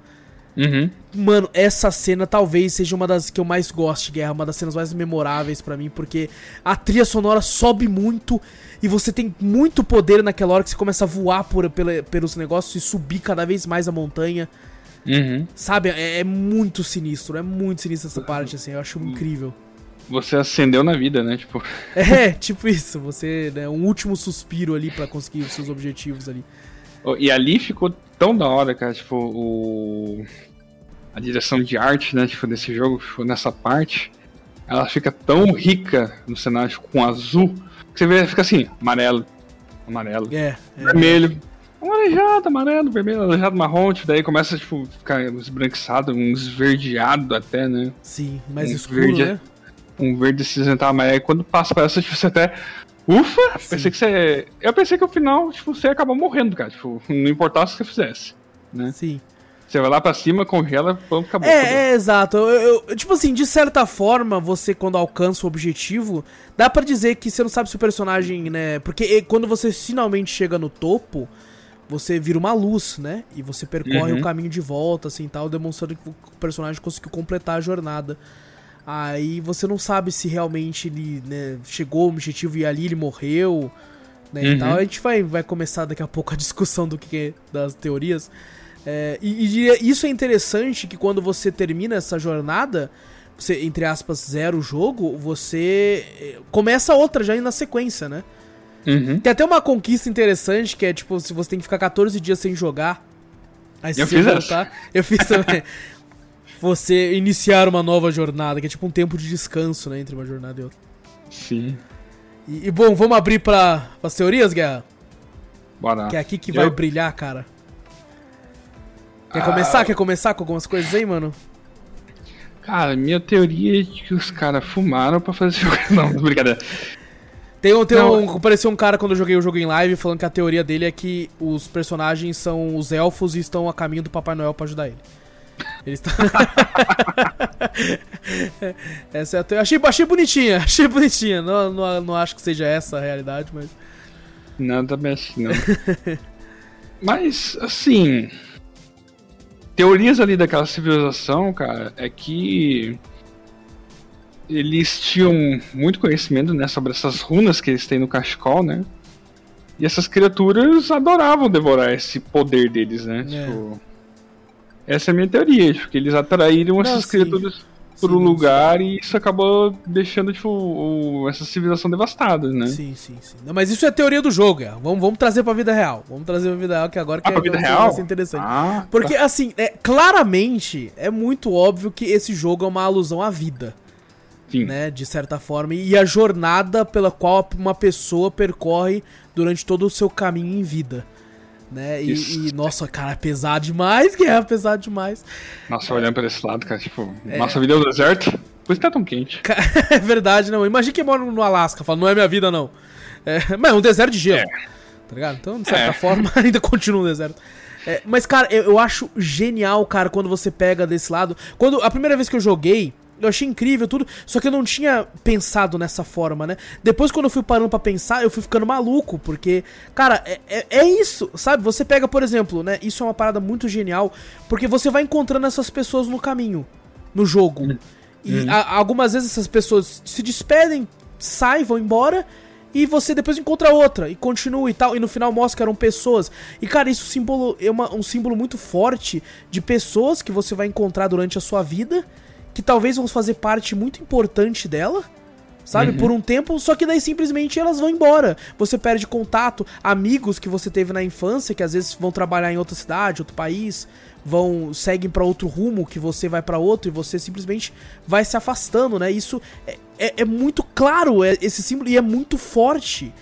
Uhum. Mano, essa cena talvez seja uma das que eu mais gosto de guerra, uma das cenas mais memoráveis para mim, porque a trilha sonora sobe muito e você tem muito poder naquela hora que você começa a voar por, pela, pelos negócios e subir cada vez mais a montanha. Uhum. Sabe? É, é, muito sinistro, é muito sinistro essa parte, assim, eu acho incrível. Você acendeu na vida, né? Tipo. É, tipo isso, você, né, um último suspiro ali para conseguir os seus objetivos ali. E ali ficou tão da hora, cara, tipo, o. A direção de arte, né, tipo, desse jogo, tipo, nessa parte, ela fica tão rica no cenário com azul, que você vê, fica assim, amarelo, amarelo, é, é. vermelho, aleijado, amarelo, vermelho, aleijado, marrom, tipo, daí começa tipo, ficar esbranquiçado, um esverdeado até, né? Sim, mais um escuro, verde, né? Um verde cinzentado, mas aí quando passa pra essa, tipo, você até. Ufa! Sim. Pensei que você. Eu pensei que no final, tipo, você ia acabar morrendo, cara. Tipo, não importasse o que você fizesse. Né? Sim. Você vai lá pra cima, congela, pronto, acabou. É, acabou. é exato. Eu, eu, tipo assim, de certa forma, você quando alcança o objetivo, dá para dizer que você não sabe se o personagem, né? Porque quando você finalmente chega no topo, você vira uma luz, né? E você percorre uhum. o caminho de volta, assim, tal, demonstrando que o personagem conseguiu completar a jornada. Aí você não sabe se realmente ele né, chegou ao objetivo e ali ele morreu, né? Uhum. E tal. A gente vai, vai começar daqui a pouco a discussão do que é, das teorias. É, e, e, isso é interessante que quando você termina essa jornada, você, entre aspas, zero o jogo, você eh, começa outra já na sequência, né? Uhum. Tem até uma conquista interessante que é tipo, se você tem que ficar 14 dias sem jogar. Aí eu você fiz voltar. Essa. Eu fiz também. você iniciar uma nova jornada, que é tipo um tempo de descanso, né? Entre uma jornada e outra. Sim. E, e bom, vamos abrir para as teorias, Guerra? Bora. Que é aqui que eu... vai brilhar, cara. Quer ah... começar? Quer começar com algumas coisas aí, mano? Cara, minha teoria é que os caras fumaram pra fazer jogo. Não, brincadeira. Tem, um, tem um, apareceu um cara quando eu joguei o jogo em live falando que a teoria dele é que os personagens são os elfos e estão a caminho do Papai Noel pra ajudar ele. Eles estão. essa é a teoria. Achei, achei bonitinha, achei bonitinha. Não, não, não acho que seja essa a realidade, mas. Não, também acho não. mas, assim. Teorias ali daquela civilização, cara, é que eles tinham muito conhecimento né, sobre essas runas que eles têm no cachecol, né? E essas criaturas adoravam devorar esse poder deles, né? É. Tipo, essa é a minha teoria, tipo, que eles atraíram Não, essas sim. criaturas por um lugar sim. e isso acabou deixando, tipo, o, essa civilização devastada, né? Sim, sim, sim. Não, mas isso é a teoria do jogo, é. Vamos, vamos trazer pra vida real. Vamos trazer pra vida real, que agora que ah, é pra vida real? interessante. Ah, Porque, tá. assim, é, claramente, é muito óbvio que esse jogo é uma alusão à vida. Sim. né, de certa forma, e a jornada pela qual uma pessoa percorre durante todo o seu caminho em vida. Né? E, e, nossa, cara, é pesado demais, é pesado demais. Nossa, é. olhando pra esse lado, cara, tipo, é. nossa vida é o deserto, por isso tá tão quente. é verdade, não. Imagina que mora no Alasca, fala, não é minha vida, não. É, mas é um deserto de gelo. É. Tá ligado? Então, de certa é. forma, ainda continua um deserto. Mas, cara, eu, eu, acho genial, cara, quando você pega desse lado. Quando a primeira vez que eu joguei, eu achei incrível tudo, só que eu não tinha pensado nessa forma, né? Depois, quando eu fui parando para pensar, eu fui ficando maluco, porque, cara, é, é, é, isso, sabe? Você pega, por exemplo, né? Isso é uma parada muito genial, porque você vai encontrando essas pessoas no caminho, no jogo. Uhum. E uhum. a, algumas vezes essas pessoas se despedem, saem, vão embora. E você depois encontra outra e continua e tal. E no final mostra que eram pessoas. E cara, isso símbolo, é uma, um símbolo muito forte de pessoas que você vai encontrar durante a sua vida que talvez vão fazer parte muito importante dela, sabe? Uhum. Por um tempo, só que daí simplesmente elas vão embora. Você perde contato, amigos que você teve na infância, que às vezes vão trabalhar em outra cidade, outro país, vão seguem para outro rumo, que você vai para outro e você simplesmente vai se afastando, né? Isso é, é, é muito claro, é, esse símbolo, e é muito forte.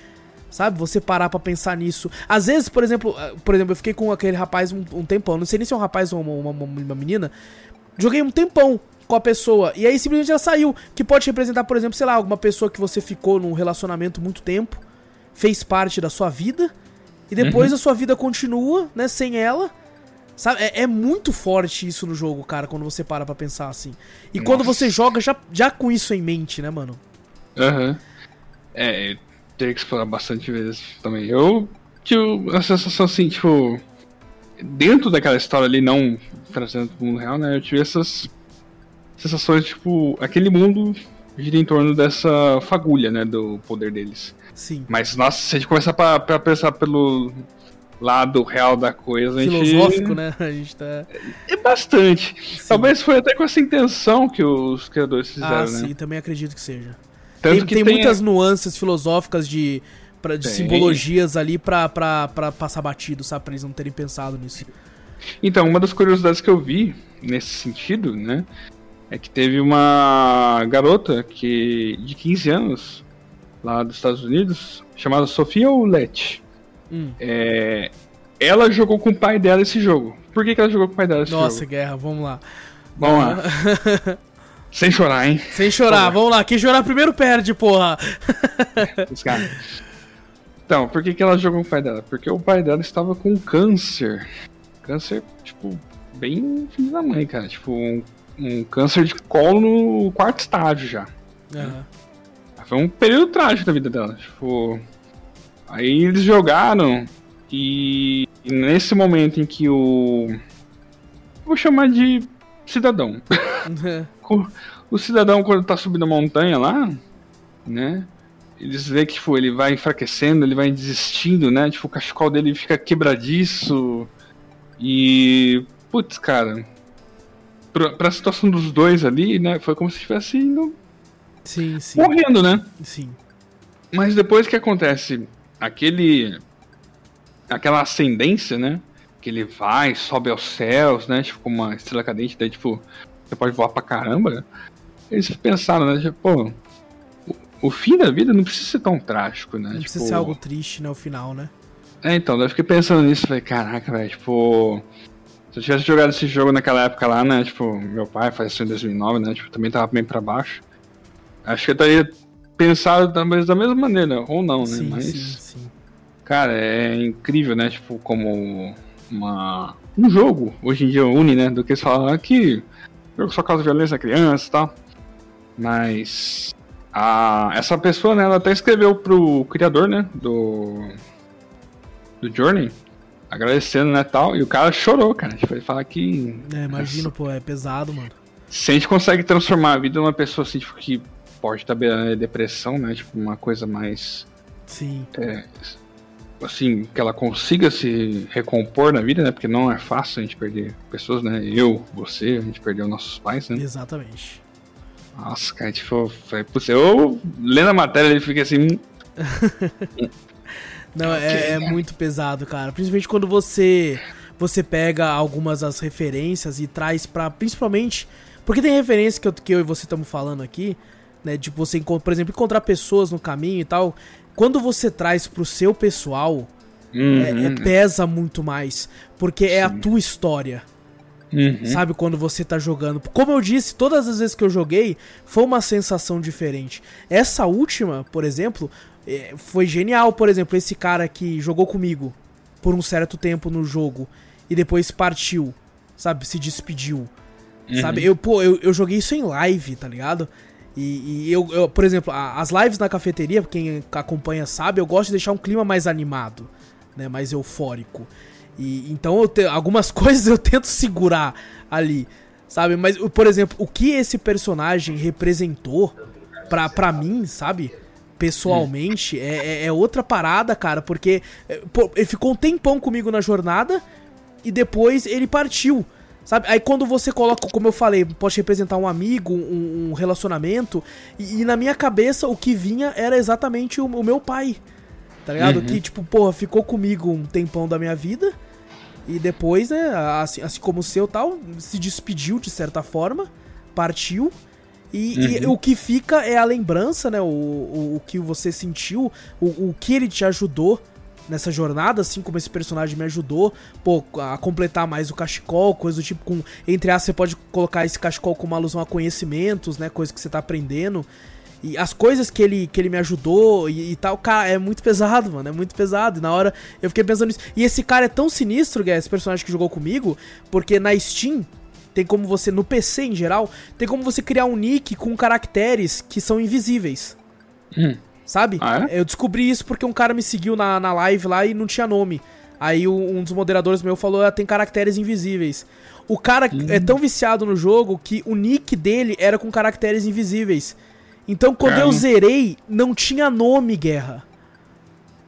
Sabe? Você parar para pensar nisso. Às vezes, por exemplo, eh, por exemplo, eu fiquei com aquele rapaz um, um tempão. Não sei nem se é um rapaz ou uma, uma, uma menina. Joguei um tempão com a pessoa. E aí simplesmente ela saiu. Que pode representar, por exemplo, sei lá, alguma pessoa que você ficou num relacionamento muito tempo, fez parte da sua vida, e depois uhum. a sua vida continua, né, sem ela. Sabe? É, é, muito forte isso no jogo, cara, quando você para pra pensar assim. E Nossa. quando você joga já, já com isso em mente, né, mano? Aham. Uhum. É, teria que explorar bastante vezes também. Eu tive a sensação assim, tipo. Dentro daquela história ali, não trazendo pro mundo real, né? Eu tive essas sensações, tipo, aquele mundo gira em torno dessa fagulha, né, do poder deles. Sim. Mas, nossa, se a gente começar pra, pra pensar pelo lado real da coisa, Filosófico, gente... né? A gente tá... É, bastante. Sim. Talvez foi até com essa intenção que os criadores fizeram, ah, né? sim, também acredito que seja. Tanto tem, que tem, tem muitas nuances filosóficas de, pra, de simbologias ali pra, pra, pra passar batido, sabe? Pra eles não terem pensado nisso. Então, uma das curiosidades que eu vi nesse sentido, né? É que teve uma garota que de 15 anos lá dos Estados Unidos, chamada Sofia Oulette. Hum. É, ela jogou com o pai dela esse jogo. Por que, que ela jogou com o pai dela esse Nossa, jogo? Nossa, guerra, vamos lá. Vamos lá. Sem chorar, hein? Sem chorar, vamos lá. Quem chorar primeiro perde, porra. então, por que, que ela jogou com o pai dela? Porque o pai dela estava com câncer. Câncer, tipo, bem filho da mãe, cara. Tipo, um um câncer de colo no quarto estágio já. Uhum. Foi um período trágico da vida dela. Tipo, aí eles jogaram e, nesse momento em que o. Vou chamar de cidadão. Uhum. o cidadão, quando tá subindo a montanha lá, né? Eles veem que tipo, ele vai enfraquecendo, ele vai desistindo, né? Tipo, o cachecol dele fica quebradiço. E. Putz, cara, pra, pra situação dos dois ali, né? Foi como se estivesse indo. Sim, sim. Morrendo, né? Sim. Mas depois que acontece aquele. aquela ascendência, né? Que ele vai, sobe aos céus, né? Tipo, como uma estrela cadente, daí, tipo, você pode voar pra caramba. Né? Eles pensaram, né? Tipo, pô, o, o fim da vida não precisa ser tão trágico, né? Não tipo, precisa ser algo triste, né? O final, né? É, então, daí eu fiquei pensando nisso, falei, caraca, velho, tipo. Se eu tivesse jogado esse jogo naquela época lá, né? Tipo, meu pai faleceu em 2009, né? Tipo, também tava bem pra baixo. Acho que eu teria pensado talvez da mesma maneira, ou não, né? Sim, Mas. Sim, sim. Cara, é incrível, né? Tipo, como uma. Um jogo, hoje em dia, une, né? Do que eles falam que o jogo só causa violência a criança e tal. Mas. A, essa pessoa, né? Ela até escreveu pro criador, né? Do. Do Journey agradecendo, né, tal, e o cara chorou, cara. Tipo, ele fala que... É, imagino, pô, é pesado, mano. Se a gente consegue transformar a vida de uma pessoa, assim, tipo, que pode estar beirando depressão, né, tipo, uma coisa mais... Sim. É, assim, que ela consiga se recompor na vida, né, porque não é fácil a gente perder pessoas, né, eu, você, a gente perdeu nossos pais, né. Exatamente. Nossa, cara, tipo, foi, eu lendo a matéria ele fica assim... Não, é, é, muito pesado, cara. Principalmente quando você você pega algumas das referências e traz para principalmente porque tem referência que eu, que eu e você estamos falando aqui, né? De você, por exemplo, encontrar pessoas no caminho e tal. Quando você traz pro seu pessoal, uhum. é, é, pesa muito mais. Porque Sim. é a tua história. Uhum. Sabe, quando você tá jogando. Como eu disse, todas as vezes que eu joguei, foi uma sensação diferente. Essa última, por exemplo, foi genial, por exemplo, esse cara que jogou comigo por um certo tempo no jogo e depois partiu, sabe? Se despediu. Uhum. Sabe? Eu, pô, eu, eu joguei isso em live, tá ligado? E, e eu, eu, por exemplo, as lives na cafeteria, quem acompanha sabe, eu gosto de deixar um clima mais animado, né? Mais eufórico. E então te, algumas coisas eu tento segurar ali, sabe? Mas, por exemplo, o que esse personagem representou pra, pra mim, sabe? Pessoalmente, é, é, é, outra parada, cara, porque é, pô, ele ficou um tempão comigo na jornada e depois ele partiu, Sabe? Aí quando você coloca, como eu falei, pode representar um amigo, um, um relacionamento, e, e, na minha cabeça o que vinha era exatamente o, o meu pai. Tá ligado? Uhum. Que, tipo, porra, ficou comigo um tempão da minha vida. E depois, né, assim, assim como o seu tal, se despediu de certa forma, partiu. E, uhum. e, o que fica é a lembrança, né? O, o, o que você sentiu, o, o que ele te ajudou nessa jornada, assim como esse personagem me ajudou, pô, a completar mais o cachecol, coisa do tipo com, entre aspas, você pode colocar esse cachecol com uma alusão a conhecimentos, né, coisa que você tá aprendendo. E as coisas que ele, que ele me ajudou e, e, tal, cara, é muito pesado, mano. É muito pesado. E na hora eu fiquei pensando nisso. E esse cara é tão sinistro, Guess, esse personagem que jogou comigo, porque na Steam tem como você, no PC em geral, tem como você criar um nick com caracteres que são invisíveis. Hum. Sabe? Ah, é? Eu descobri isso porque um cara me seguiu na, na live lá e não tinha nome. Aí um dos moderadores meu falou, ah, tem caracteres invisíveis. O cara hum. é tão viciado no jogo que o nick dele era com caracteres invisíveis. Então quando Caramba. eu zerei, não tinha nome, guerra.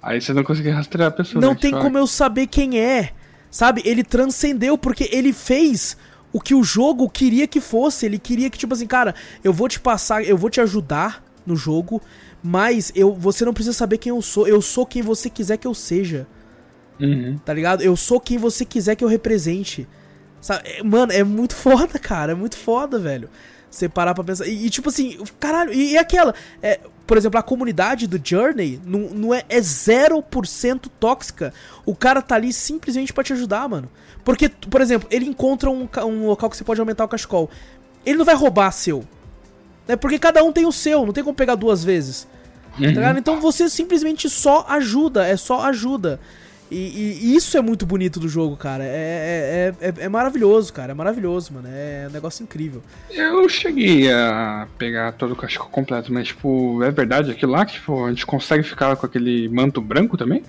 Aí você não conseguia rastrear a pessoa. Não né, tem como eu saber quem é. Sabe? Ele transcendeu porque ele fez o que o jogo queria que fosse. Ele queria que, tipo assim, cara, eu vou te passar, eu vou te ajudar no jogo, mas eu, você não precisa saber quem eu sou. Eu sou quem você quiser que eu seja. Uhum. Tá ligado? Eu sou quem você quiser que eu represente. Sabe? É, mano, é muito foda, cara. É muito foda, velho. Você parar pra pensar. E, e tipo assim, caralho, e, e aquela. É, por exemplo, a comunidade do Journey não, não é, é 0% tóxica. O cara tá ali simplesmente para te ajudar, mano. Porque, por exemplo, ele encontra um, um local que você pode aumentar o cachecol. Ele não vai roubar seu. Né? Porque cada um tem o seu, não tem como pegar duas vezes. Tá uhum. Tá então você simplesmente só ajuda, é só ajuda. E, e, e, isso é muito bonito do jogo, cara. É, é, é, é, maravilhoso, cara. É maravilhoso, mano. É um negócio incrível. Eu cheguei a pegar todo o cachecol completo, mas, tipo, é verdade aquilo lá que tipo, a gente consegue ficar com aquele manto branco também?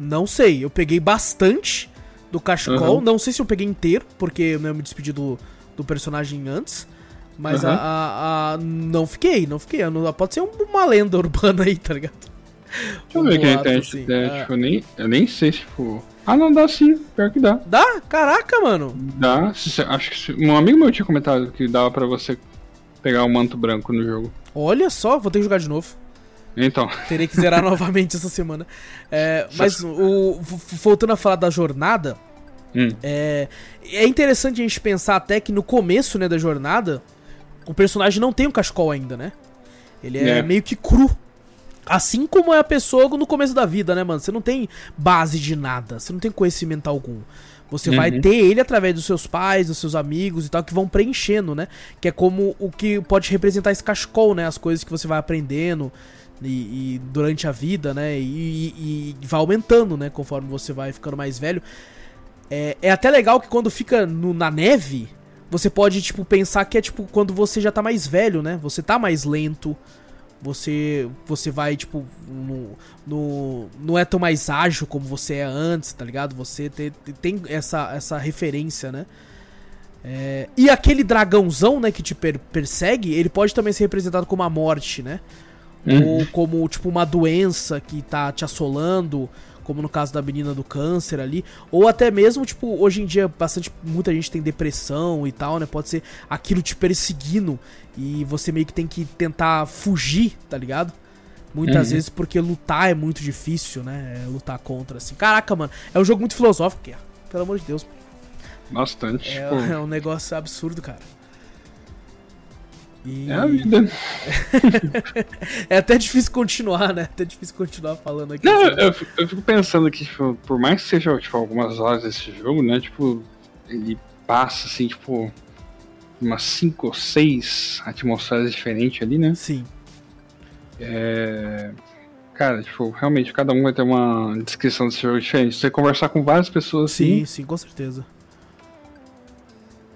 Não sei. Eu peguei bastante do cachecol. Uhum. Não sei se eu peguei inteiro, porque eu não me despedi do, do personagem antes. Mas uhum. a, a, a, Não fiquei, não fiquei. Não, pode ser uma lenda urbana aí, tá ligado? Deixa eu ver quem tem. Assim. É, é. Tipo, eu, nem, eu nem sei se for. Ah, não, dá sim. Pior que dá. Dá? Caraca, mano. Dá. Acho que um amigo meu tinha comentado que dava pra você pegar o um manto branco no jogo. Olha só, vou ter que jogar de novo. Então. Terei que zerar novamente essa semana. É, mas o, voltando a falar da jornada, hum. é, é interessante a gente pensar até que no começo né, da jornada, o personagem não tem um cachecol ainda, né? Ele é, é, meio que cru. Assim como é a pessoa no começo da vida, né, mano? Você não tem base de nada, você não tem conhecimento algum. Você uhum. vai ter ele através dos seus pais, dos seus amigos e tal, que vão preenchendo, né? Que é como o que pode representar esse cachecol, né? As coisas que você vai aprendendo e, e durante a vida, né? E, e, e, vai aumentando, né? Conforme você vai ficando mais velho. É, é até legal que quando fica no, na neve, você pode, tipo, pensar que é, tipo, quando você já tá mais velho, né? Você tá mais lento. Você você vai, tipo, no, no, não é tão mais ágil como você é antes, tá ligado? Você te, tem essa, essa referência, né? É, e aquele dragãozão, né, que te per persegue, ele pode também ser representado como a morte, né? Uhum. Ou como, tipo, uma doença que tá te assolando como no caso da menina do câncer ali, ou até mesmo, tipo, hoje em dia bastante muita gente tem depressão e tal, né? Pode ser aquilo te perseguindo e você meio que tem que tentar fugir, tá ligado? Muitas uhum. vezes porque lutar é muito difícil, né? É lutar contra assim. Caraca, mano, é um jogo muito filosófico, pelo amor de Deus. Bastante. É, é um negócio absurdo, cara. E... É a vida. é até difícil continuar, né? É até difícil continuar falando aqui. Não, eu, eu, fico pensando que, tipo, por mais que seja tipo, algumas horas desse jogo, né? Tipo, ele passa, assim, tipo, umas 5 ou 6 atmosferas diferentes ali, né? Sim. É... Cara, tipo, realmente cada um vai ter uma descrição desse jogo diferente. Você conversar com várias pessoas sim, assim. Sim, sim, com certeza.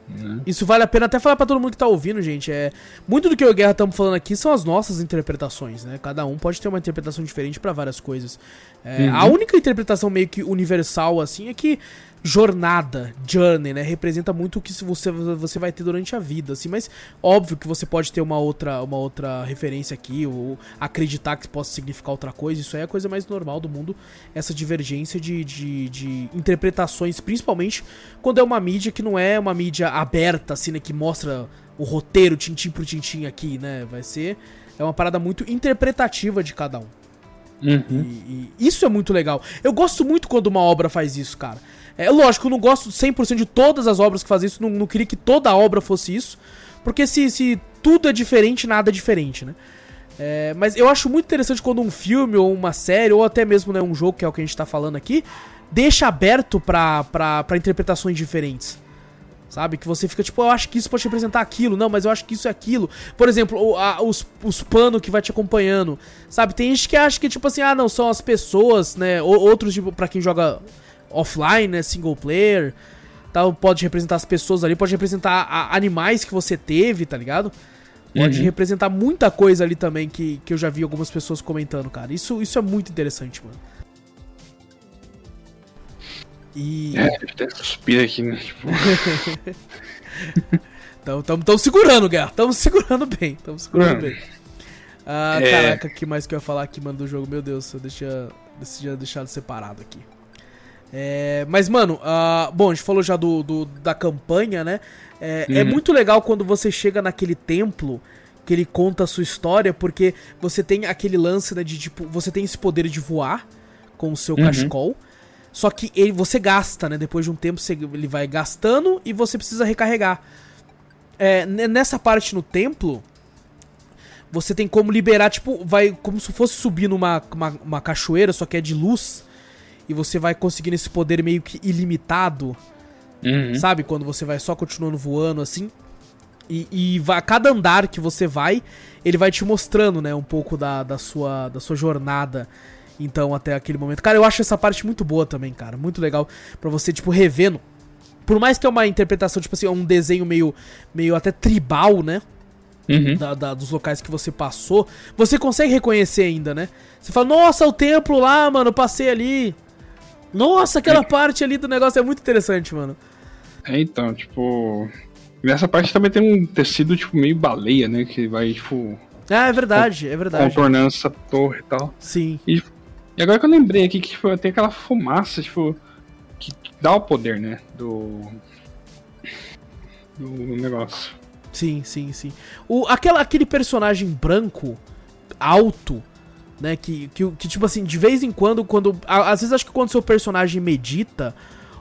Né? Isso vale a pena até falar para todo mundo que tá ouvindo, gente. É muito do que eu e o Guerra estamos falando aqui são as nossas interpretações, né? Cada um pode ter uma interpretação diferente para várias coisas. É, uhum. A única interpretação meio que universal assim é que jornada, journey, né? Representa muito o que você, você vai ter durante a vida, assim. Mas óbvio que você pode ter uma outra, uma outra referência aqui, ou acreditar que possa significar outra coisa. Isso é a coisa mais normal do mundo, essa divergência de, de, de interpretações, principalmente quando é uma mídia que não é uma mídia aberta, assim, né? Que mostra o roteiro tintim por tintim aqui, né? Vai ser... É uma parada muito interpretativa de cada um. Uhum. E, e, isso é muito legal. Eu gosto muito quando uma obra faz isso, cara. É lógico, eu não gosto 100% de todas as obras que fazem isso, não, não queria que toda obra fosse isso, porque se, se tudo é diferente, nada é diferente, né? É, mas eu acho muito interessante quando um filme ou uma série, ou até mesmo né, um jogo, que é o que a gente tá falando aqui, deixa aberto pra interpretações diferentes. Sabe? Que você fica tipo, eu acho que isso pode representar aquilo, não, mas eu acho que isso é aquilo. Por exemplo, o, a, os, os panos que vai te acompanhando. Sabe? Tem gente que acha que, tipo assim, ah, não, são as pessoas, né? Ou, outros, tipo, pra quem joga offline, né, single player, tal, pode representar as pessoas ali, pode representar a, animais que você teve, tá ligado? Pode uhum. representar muita coisa ali também que, que eu já vi algumas pessoas comentando, cara. Isso, isso é muito interessante, mano. E. É, até suspira aqui, né? Tipo... então, segurando, Guerra. Tamo segurando bem. Tamo segurando bem. Ah, é... caraca, o que mais que eu ia falar aqui, mano, do jogo? Meu Deus, eu deixa, deixa deixado separado aqui. É, mas, mano, uh, bom, a gente falou já do, do da campanha, né? É, é uhum. é, muito legal quando você chega naquele templo que ele conta a sua história, porque você tem aquele lance, né, de tipo, você tem esse poder de voar com o seu uhum. cachecol. Só que ele, você gasta, né? Depois de um tempo você, ele vai gastando e você precisa recarregar. É, nessa parte no templo, você tem como liberar, tipo, vai como se fosse subir numa uma, uma cachoeira, só que é de luz e você vai conseguindo esse poder meio que ilimitado. Uhum. Sabe? Quando você vai só continuando voando assim. E, e vai, a cada andar que você vai, ele vai te mostrando, né, um pouco da, da, sua, da sua jornada. Então, até aquele momento. Cara, eu acho essa parte muito boa também, cara. Muito legal para você, tipo, revendo. Por mais que é uma interpretação, tipo assim, é um desenho meio, meio até tribal, né? Uhum. Da, da, dos locais que você passou, você consegue reconhecer ainda, né? Você fala, nossa, o templo lá, mano, passei ali. Nossa, aquela é. parte ali do negócio é muito interessante, mano. É, então, tipo. Nessa parte também tem um tecido, tipo, meio baleia, né? Que vai, tipo. Ah, é verdade, é verdade. Contornando essa torre e tal. Sim. E, e agora que eu lembrei aqui que tipo, tem aquela fumaça, tipo. Que dá o poder, né? Do. Do negócio. Sim, sim, sim. O, aquela, aquele personagem branco, alto, né? Que, que, que, tipo assim, de vez em quando, quando. Às vezes acho que quando seu personagem medita,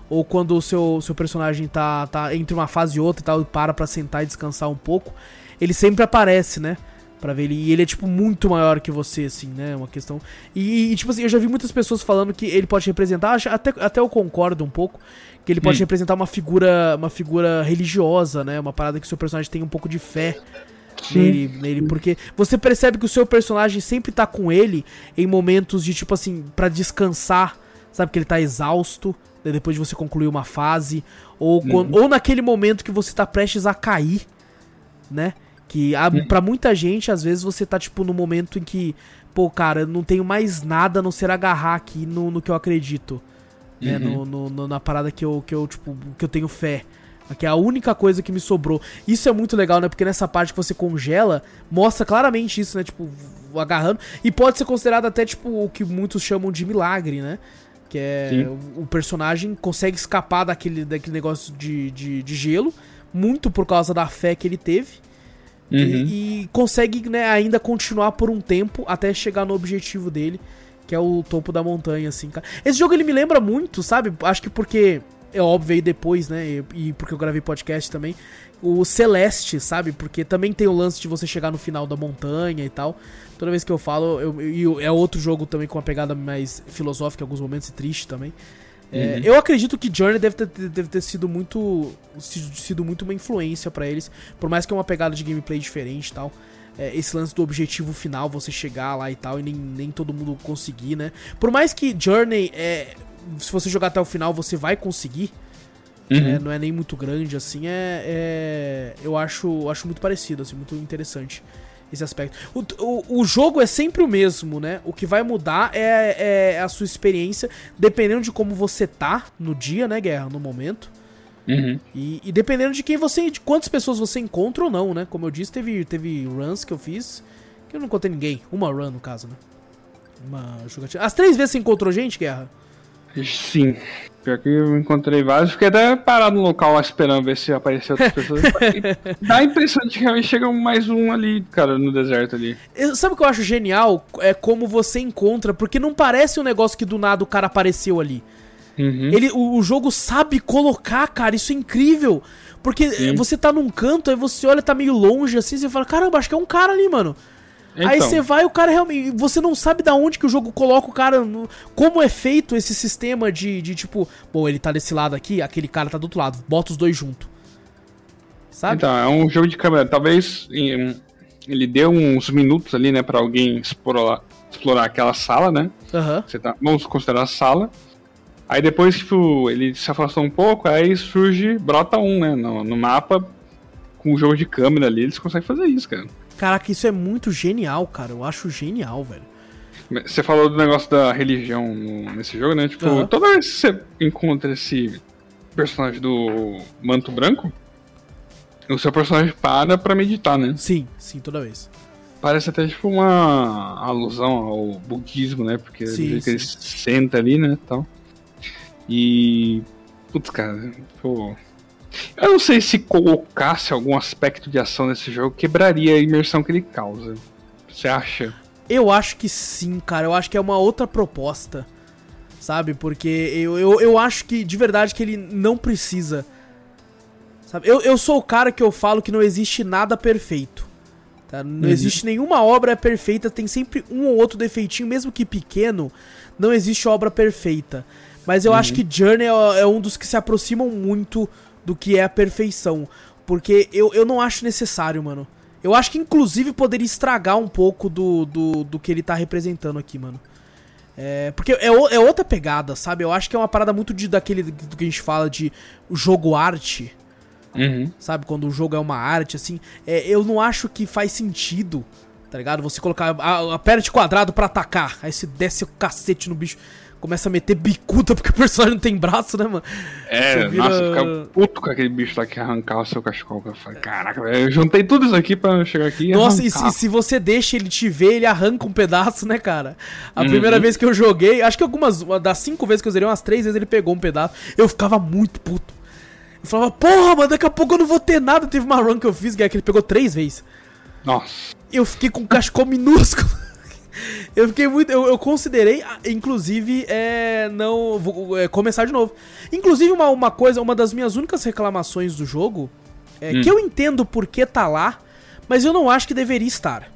ou quando o seu, seu personagem tá, tá entre uma fase e outra e tal, e para pra sentar e descansar um pouco, ele sempre aparece, né? Pra ver ele. E ele é, tipo, muito maior que você, assim, né? Uma questão. E, e, tipo assim, eu já vi muitas pessoas falando que ele pode representar. Até, até eu concordo um pouco. Que ele pode hum. representar uma figura. Uma figura religiosa, né? Uma parada que o seu personagem tem um pouco de fé nele, nele, porque você percebe que o seu personagem sempre tá com ele em momentos de tipo assim, para descansar, sabe que ele tá exausto, né, depois de você concluir uma fase, ou, uhum. quando, ou naquele momento que você tá prestes a cair, né? Que uhum. para muita gente, às vezes você tá tipo no momento em que, pô, cara, eu não tenho mais nada a não ser agarrar aqui no, no que eu acredito. Né, uhum. no, no, na parada que eu, que eu, tipo, que eu tenho fé. Que é a única coisa que me sobrou. Isso é muito legal, né? Porque nessa parte que você congela, mostra claramente isso, né? Tipo, agarrando. E pode ser considerado até, tipo, o que muitos chamam de milagre, né? Que é o, o personagem consegue escapar daquele, daquele negócio de, de, de, gelo, muito por causa da fé que ele teve. Uhum. E, e, consegue né, ainda continuar por um tempo até chegar no objetivo dele, que é o topo da montanha, assim, cara. Esse jogo ele me lembra muito, sabe? Acho que porque é óbvio aí depois, né? E, e, porque eu gravei podcast também. O Celeste, sabe? Porque também tem o lance de você chegar no final da montanha e tal. Toda vez que eu falo, eu, eu é outro jogo também com uma pegada mais filosófica, em alguns momentos e triste também. É, uhum. Eu acredito que Journey deve ter, deve ter sido muito sido muito uma influência para eles, por mais que é uma pegada de gameplay diferente e tal. É, esse lance do objetivo final, você chegar lá e tal, e nem, nem todo mundo conseguir, né? Por mais que Journey é, se você jogar até o final, você vai conseguir. Uhum. É, não é nem muito grande, assim. É, é, eu acho, acho muito parecido, assim, muito interessante. Esse aspecto. O, o, o, jogo é sempre o mesmo, né? O que vai mudar é, é, a sua experiência, dependendo de como você tá no dia, né, Guerra, no momento. Uhum. E, e, dependendo de quem você. de quantas pessoas você encontra ou não, né? Como eu disse, teve, teve runs que eu fiz que eu não encontrei ninguém. Uma run, no caso, né? Uma jogatina. As três vezes você encontrou gente, Guerra? Sim. Pior que eu encontrei vários, fiquei até parado no local esperando ver se apareceu outras pessoas. Dá a impressão de que realmente chega mais um ali, cara, no deserto ali. Eu, sabe o que eu acho genial? É como você encontra, porque não parece um negócio que do nada o cara apareceu ali. Uhum. Ele, o, o, jogo sabe colocar, cara, isso é incrível. Porque Sim. você tá num canto, aí você olha, tá meio longe assim, você fala, caramba, acho que é um cara ali, mano. Então. Aí você vai o cara realmente. Você não sabe da onde que o jogo coloca o cara. No, como é feito esse sistema de, de tipo. Bom, ele tá desse lado aqui, aquele cara tá do outro lado. Bota os dois junto. Sabe? Então, é um jogo de câmera. Talvez ele deu uns minutos ali, né, pra alguém explorar, explorar aquela sala, né? Uhum. Você tá, vamos considerar a sala. Aí depois, tipo, ele se afastou um pouco, aí surge, brota um, né, no, no mapa, com o jogo de câmera ali, eles conseguem fazer isso, cara. Caraca, isso é muito genial, cara. Eu acho genial, velho. Você falou do negócio da religião nesse jogo, né? Tipo, uhum. toda vez que você encontra esse personagem do manto branco, o seu personagem para pra meditar, né? Sim, sim, toda vez. Parece até tipo uma alusão ao budismo, né? Porque sim, sim. ele senta ali, né? Tal. E. Putz, cara, pô. Eu não sei se colocasse algum aspecto de ação nesse jogo quebraria a imersão que ele causa. Você acha? Eu acho que sim, cara. Eu acho que é uma outra proposta. Sabe? Porque eu, eu, eu acho que, de verdade, que ele não precisa. Sabe? Eu, eu sou o cara que eu falo que não existe nada perfeito. Tá? Não uhum. existe nenhuma obra perfeita, tem sempre um ou outro defeitinho, mesmo que pequeno, não existe obra perfeita. Mas eu uhum. acho que Journey é, é um dos que se aproximam muito do que é a perfeição. Porque eu, eu não acho necessário, mano. Eu acho que inclusive poderia estragar um pouco do, do, do que ele tá representando aqui, mano. É, porque é, é outra pegada, sabe? Eu acho que é uma parada muito de, daquele do que a gente fala de jogo arte. Uhum. Sabe? Quando o jogo é uma arte, assim. É, eu não acho que faz sentido, tá ligado? Você colocar. Aperte quadrado para atacar. Aí você desce o cacete no bicho começa a meter bicuda porque o personagem não tem braço, né, mano? É, vira... nossa, fica puto com aquele bicho lá que arrancar o seu cachecol. Eu falei, caraca, eu juntei tudo isso aqui pra chegar aqui e Nossa, e se, se, você deixa ele te ver, ele arranca um pedaço, né, cara? A uhum. primeira vez que eu joguei, acho que algumas, das cinco vezes que eu zerei, umas três vezes ele pegou um pedaço. Eu ficava muito puto. Eu falava, porra, mano, daqui a pouco eu não vou ter nada. Teve uma run que eu fiz, que ele pegou três vezes. Nossa. Eu fiquei com um cachecol minúsculo. Eu fiquei muito. Eu, eu considerei, inclusive, é, não. Vou, é, começar de novo. Inclusive, uma, uma coisa, uma das minhas únicas reclamações do jogo. É hum. que eu entendo por que tá lá, mas eu não acho que deveria estar.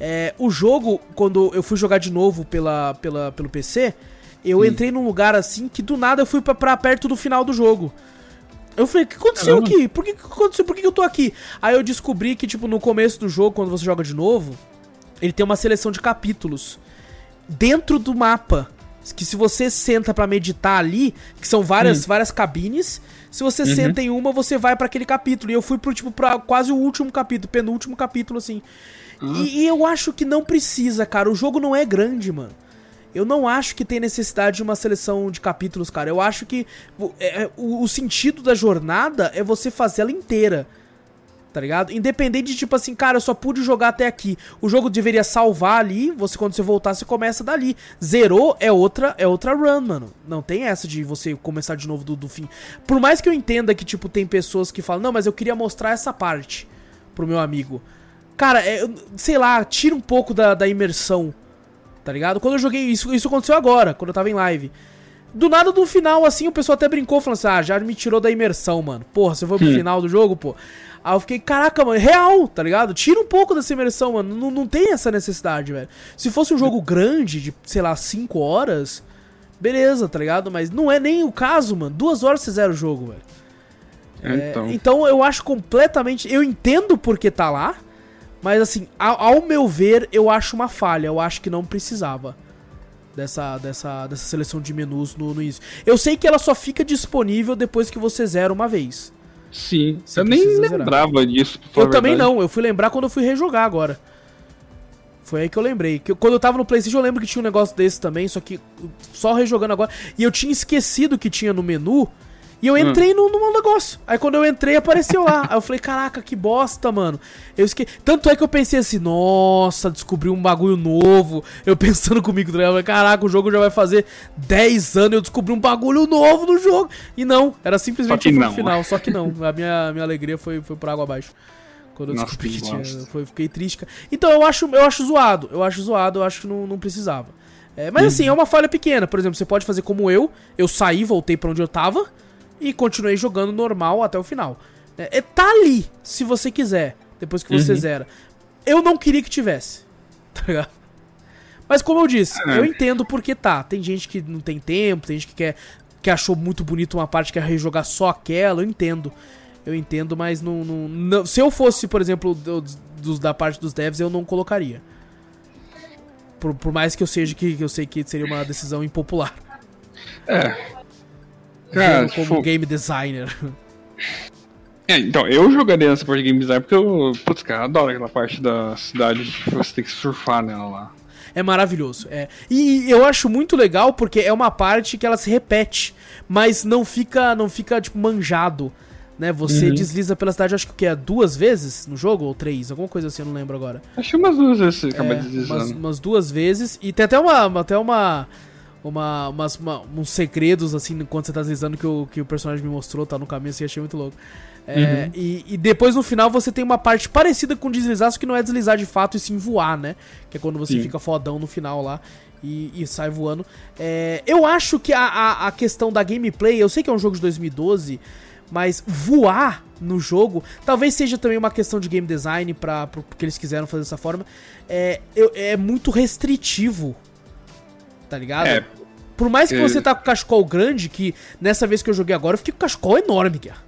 É, o jogo, quando eu fui jogar de novo pela, pela, pelo PC, eu hum. entrei num lugar assim que do nada eu fui pra, pra perto do final do jogo. Eu falei, o que aconteceu Caramba. aqui? Por que, que aconteceu? Por que, que eu tô aqui? Aí eu descobri que, tipo, no começo do jogo, quando você joga de novo, ele tem uma seleção de capítulos dentro do mapa. Que se você senta para meditar ali, que são várias, hum. várias cabines, se você uhum. senta em uma, você vai para aquele capítulo. E eu fui pro, tipo, pra quase o último capítulo, penúltimo capítulo, assim. Uhum. E, e, eu acho que não precisa, cara. O jogo não é grande, mano. Eu não acho que tem necessidade de uma seleção de capítulos, cara. Eu acho que é, é, o, o sentido da jornada é você fazer ela inteira tá ligado? Independente de tipo assim, cara, eu só pude jogar até aqui. O jogo deveria salvar ali, você quando você voltar, você começa dali. Zerou é outra, é outra run, mano. Não tem essa de você começar de novo do, do fim. Por mais que eu entenda que, tipo, tem pessoas que falam, não, mas eu queria mostrar essa parte pro meu amigo. Cara, é, sei lá, tira um pouco da, da imersão, tá ligado? Quando eu joguei, isso, isso aconteceu agora, quando eu tava em live. Do nada, do final, assim, o pessoal até brincou, falando assim, ah, já me tirou da imersão, mano. Porra, você foi pro hum. final do jogo, pô. Aí eu fiquei, caraca, mano, real, tá ligado? Tira um pouco dessa imersão, mano. Não, não tem essa necessidade, velho. Se fosse um jogo grande, de, sei lá, 5 horas, beleza, tá ligado? Mas não é nem o caso, mano. Duas horas você zera o jogo, velho. É, então. então eu acho completamente. Eu entendo porque tá lá. Mas assim, ao, ao, meu ver, eu acho uma falha. Eu acho que não precisava dessa, dessa, dessa seleção de menus no, no início. Eu sei que ela só fica disponível depois que você zera uma vez. Sim, Você eu nem lembrava zerar. disso. Eu também não, eu fui lembrar quando eu fui rejogar agora. Foi aí que eu lembrei. Que eu- quando eu tava no PlayStation, eu lembro que tinha um negócio desse também, só que só rejogando agora. E eu tinha esquecido que tinha no menu. E eu entrei no, no negócio. Aí quando eu entrei, apareceu lá. Aí eu falei, caraca, que bosta, mano. Eu esque... Tanto é que eu pensei assim, nossa, descobri um bagulho novo. Eu pensando comigo, tá? Eu falei, caraca, o jogo já vai fazer 10 anos. Eu descobri um bagulho novo no jogo. E não, era simplesmente pro final. Só que não. A minha, minha alegria foi, foi por água abaixo. Quando eu Nossa, descobri que que tinha. Foi, fiquei triste. Então eu acho, eu acho zoado. Eu acho zoado, eu acho que não, não precisava. É, mas assim, é uma falha pequena. Por exemplo, você pode fazer como eu. Eu saí, voltei pra onde eu tava. E continuei jogando normal até o final. É, é, tá ali, se você quiser. Depois que você Uhum. zera. Eu não queria que tivesse. Tá ligado? Mas como eu disse, É. eu entendo porque tá. Tem gente que não tem tempo, tem gente que quer. Que achou muito bonito uma parte que quer rejogar só aquela, eu entendo. Eu entendo, mas não. não- não- se eu fosse, por exemplo, do- dos, da parte dos devs, eu não colocaria. Por, por mais que eu seja que, que eu sei que seria uma decisão impopular. É. Cara, como game designer. é, então, eu jogaria nessa parte de game design porque eu, putz, cara, adoro aquela parte da cidade que você tem que surfar nela lá. É maravilhoso. É. E eu acho muito legal porque é uma parte que ela se repete, mas não fica, não fica tipo manjado, né? Você Uhum. desliza pela cidade, acho que é duas vezes no jogo ou três, alguma coisa assim, eu não lembro agora. Acho umas duas vezes você acaba É, umas, deslizando. umas duas vezes e tem até uma, até uma uma, umas, uma- uns segredos, assim, enquanto você tá deslizando, que o, que o personagem me mostrou, tá no caminho, assim, achei muito louco. É, e, e depois no final você tem uma parte parecida com deslizar, só que não é deslizar de fato e sim voar, né? Que é quando você Sim. fica fodão no final lá e, e sai voando. É, eu acho que a, a, a questão da gameplay, eu sei que é um jogo de 2012, mas voar no jogo talvez seja também uma questão de game design para porque eles quiseram fazer dessa forma. É, é muito restritivo. Tá ligado? É. Por mais que você tá com o cachecol grande, que nessa vez que eu joguei agora, eu fiquei com o cachecol enorme, cara.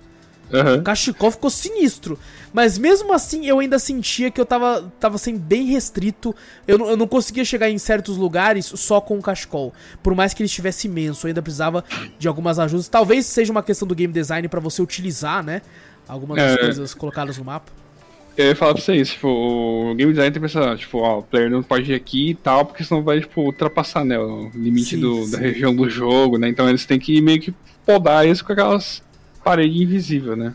Aham. O cachecol ficou sinistro. Mas mesmo assim, eu ainda sentia que eu tava, tava sendo bem restrito. Eu, não- eu não conseguia chegar em certos lugares só com o cachecol. Por mais que ele estivesse imenso, eu ainda precisava de algumas ajudas. Talvez seja uma questão do game design pra você utilizar, né? Algumas das É. coisas colocadas no mapa. Eu ia falar pra você isso, tipo, o game design tem que pensar, tipo, ó, o player não pode ir aqui e tal, porque senão vai, tipo, ultrapassar, né, o limite Sim, do, sim. da região do jogo, né, então eles têm que meio que podar isso com aquelas paredes invisíveis, né.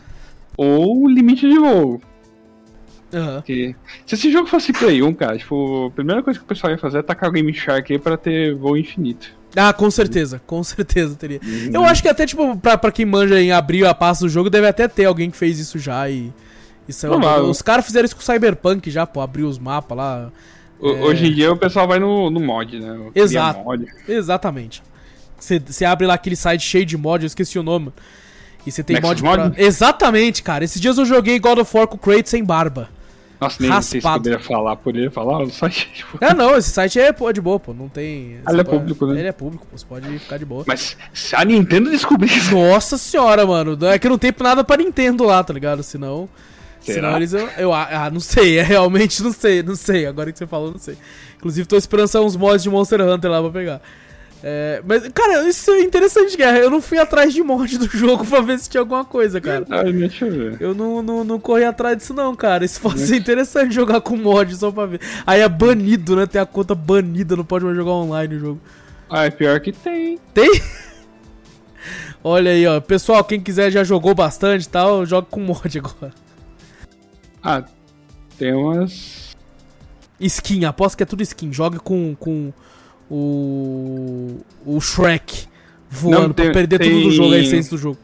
Ou o limite de voo, porque se esse jogo fosse Play 1, cara, tipo, a primeira coisa que o pessoal ia fazer é tacar o Game Shark aí pra ter voo infinito. Ah, com certeza, com certeza teria. Uhum. Eu acho que até, tipo, pra, pra quem manja em abrir a pasta do jogo, deve até ter alguém que fez isso já e. Provável. andando. Os caras fizeram isso com o Cyberpunk já, pô, abriu os mapas lá. O- Hoje em dia o pessoal vai no, no mod, né. É. Exato. Mod. Exatamente. Você abre lá aquele site cheio de mod, eu esqueci o nome. E você tem Nexus mod pra. Mod? Exatamente, cara. Esses dias eu joguei God of War com o Kratos sem barba. Nossa, nem sei se Raspado. poderia falar, poderia falar, só tipo... Ah, não, esse site é, pô, é de boa, pô. Não tem. Ah, ele é pode- público, né? Ele é público, pô. Você pode ficar de boa. Mas se a Nintendo descobrir isso... Nossa senhora, mano. É que não tem nada pra Nintendo lá, tá ligado? Senão. Será? Senão eles. Eu, eu- ah, não sei, é realmente não sei, não sei. Agora que você falou, não sei. Inclusive, tô esperando uns mods de Monster Hunter lá pra pegar. É, mas, cara, isso é interessante, Guerra. Eu não fui atrás de mod do jogo pra ver se tinha alguma coisa, cara. Ai, deixa eu ver. Eu não, não, não corri atrás disso, não, cara. Isso pode ser interessante jogar com mod só pra ver. Aí é banido, né? Tem a conta banida, não pode mais jogar online o jogo. Ah, é pior que tem. Tem? Olha aí, ó. Pessoal, quem quiser já jogou bastante e tal, joga com mod agora. Ah, tem umas. Skin, aposto que é tudo skin. Joga com, com o. o Shrek voando Não, tem- pra perder tem- tudo do jogo, a essência do jogo.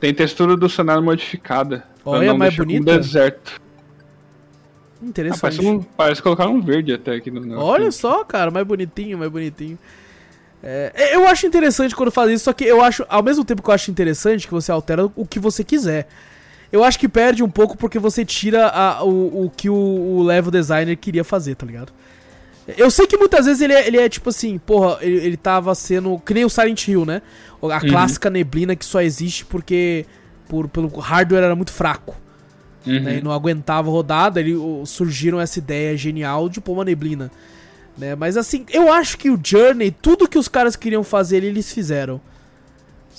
Tem textura do cenário modificada. Olha, mais com bonita. deserto. Ah, Interessante. parece, um, parece colocar um verde até aqui no. no- Olha só, cara, mais bonitinho, mais bonitinho. É, eu acho interessante quando faz isso, só que eu acho, ao mesmo tempo que eu acho interessante que você altera o que você quiser. Eu acho que perde um pouco porque você tira a- o, o que o, o level designer queria fazer, tá ligado? Eu sei que muitas vezes ele é, ele é tipo assim, porra, ele, ele tava sendo. Que nem o Silent Hill, né? A Uhum. clássica neblina que só existe porque por, pelo hardware era muito fraco Uhum. né, e não aguentava rodada, ele, surgiram essa ideia genial de pôr uma neblina. Né? Mas assim, eu acho que o Journey, tudo que os caras queriam fazer eles fizeram.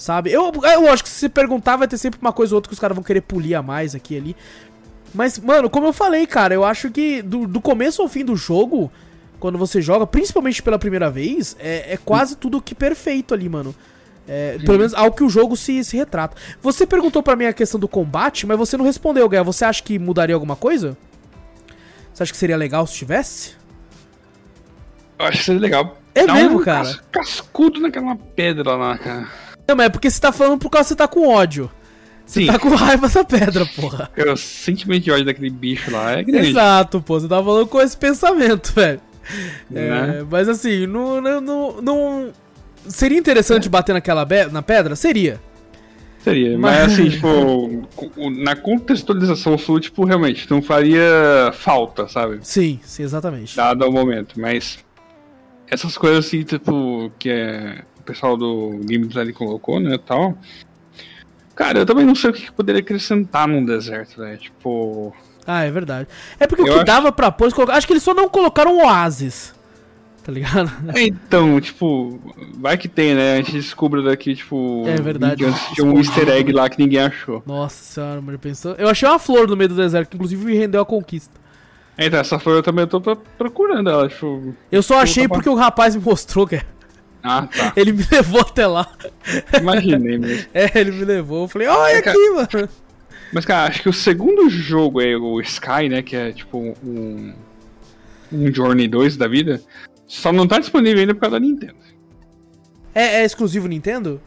Sabe? Eu, eu acho que se você perguntar, vai ter sempre uma coisa ou outra que os caras vão querer polir a mais aqui e ali. Mas, mano, como eu falei, cara, eu acho que do, do começo ao fim do jogo, quando você joga, principalmente pela primeira vez, é, é quase tudo que perfeito ali, mano. É, pelo menos ao que o jogo se, se retrata. Você perguntou pra mim a questão do combate, mas você não respondeu, Guerra. Você acha que mudaria alguma coisa? Você acha que seria legal se tivesse? Eu acho que seria legal. É Dá mesmo, um cara? cas- Cascudo naquela pedra lá, cara. Não, mas é porque você tá falando por causa que você tá com ódio. Você Sim. tá com raiva da pedra, porra. O sentimento de ódio daquele bicho lá é grande. Exato, pô. Você tá falando com esse pensamento, velho. É, Né? mas assim, não, não, não, Seria interessante bater naquela na pedra? Seria. Seria, Mas- mas, assim, tipo, o- na contextualização sul, tipo, realmente, não faria falta, sabe? Sim, sim, exatamente. Dado ao momento, mas essas coisas assim, tipo, que é, o pessoal do Game Design colocou, né, tal. Cara, eu também não sei o que que poderia acrescentar num deserto, né? Tipo, Ah, é verdade. É porque o Eu que acho- dava pra pôr, acho que eles só não colocaram oásis. Tá ligado? então, tipo, vai que tem, né? A gente descobre daqui, tipo, É verdade, tinha um easter egg lá que ninguém achou. Nossa senhora, mano, pensou. Eu achei uma flor no meio do deserto, que inclusive me rendeu a conquista. Então, essa flor eu também tô pro- procurando ela, tipo. Eu só achei porque o rapaz me mostrou, cara. Ah, tá. Ele me levou até lá. Imaginei mesmo. É, ele me levou. Eu falei, olha cara- aqui, mano. Mas, cara, acho que o segundo jogo é o Sky, né? Que é tipo um. Um Journey 2 da vida. Só não tá disponível ainda por causa da Nintendo. É, é exclusivo Nintendo?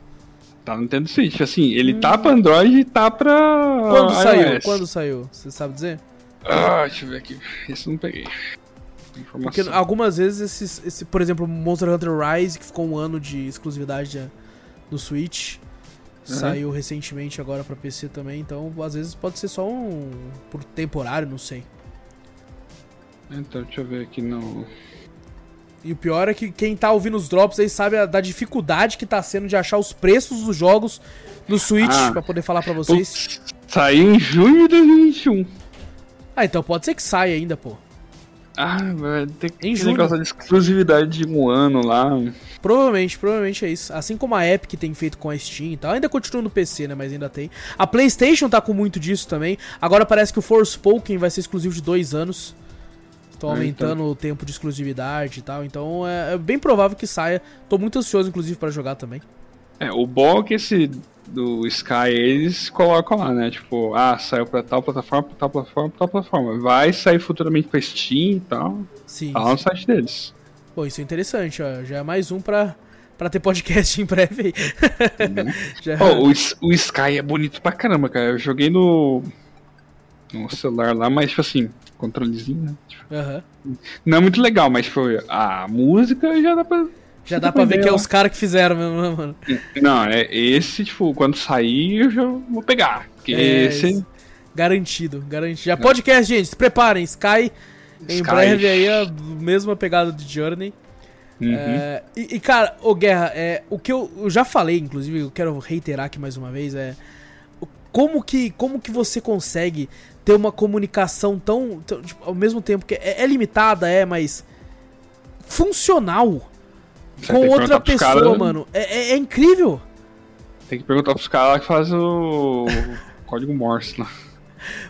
Tá no Nintendo Switch. Assim, ele tá pra Android e tá pra. Quando saiu? iOS. Quando saiu? Você sabe dizer? Ah, deixa eu ver aqui. Esse eu não peguei. Porque algumas vezes, esses, esse, por exemplo, Monster Hunter Rise, que ficou um ano de exclusividade eh, no Switch, saiu recentemente agora pra PC também, então às vezes pode ser só um. por temporário, não sei. Então, deixa eu ver aqui no. E o pior é que quem tá ouvindo os drops aí sabe a- da dificuldade que tá sendo de achar os preços dos jogos no Switch Ah. pra poder falar pra vocês. Saiu em junho de 2021. Ah, então pode ser que saia ainda, pô. Ah, vai ter que Em ter negócio de exclusividade de um ano lá. Provavelmente, provavelmente é isso. Assim como a Epic tem feito com a Steam e tal. Ainda continua no PC, né? Mas ainda tem. A PlayStation tá com muito disso também. Agora parece que o Forspoken vai ser exclusivo de dois anos. Estão Ah, aumentando o tempo de exclusividade e tal. Então é, é bem provável que saia. Tô muito ansioso, inclusive, pra jogar também. É, o bom é que esse do Sky eles colocam lá, né? Tipo, ah, saiu pra tal plataforma, pra tal plataforma, pra tal plataforma. Vai sair futuramente pra Steam e tal. Sim. Tá lá no site deles. Pô, isso é interessante, ó. Já é mais um pra, pra ter podcast em breve aí. Já- o, o Sky é bonito pra caramba, cara. Eu joguei no. No celular lá, mas tipo assim, controlezinho, né? Tipo, não é muito legal, mas tipo, a música já dá pra. Já dá pra ver que é os caras que fizeram mesmo, né, mano? Não, é esse, tipo, quando sair eu já vou pegar. Porque É, esse. esse- Garantido, garantido. Já podcast, gente, se preparem. Sky, em Sky. breve aí, a mesma pegada de Journey. Uhum. É, e, e, cara, ô Guerra, é, o que eu, eu já falei, inclusive, eu quero reiterar aqui mais uma vez, é. Como que, como que você consegue ter uma comunicação tão. tão, tipo, ao mesmo tempo que é, é limitada, é, mas. funcional Você com outra pessoa, caras- mano. É, é- é incrível. Tem que perguntar pros caras lá que fazem o código Morse lá.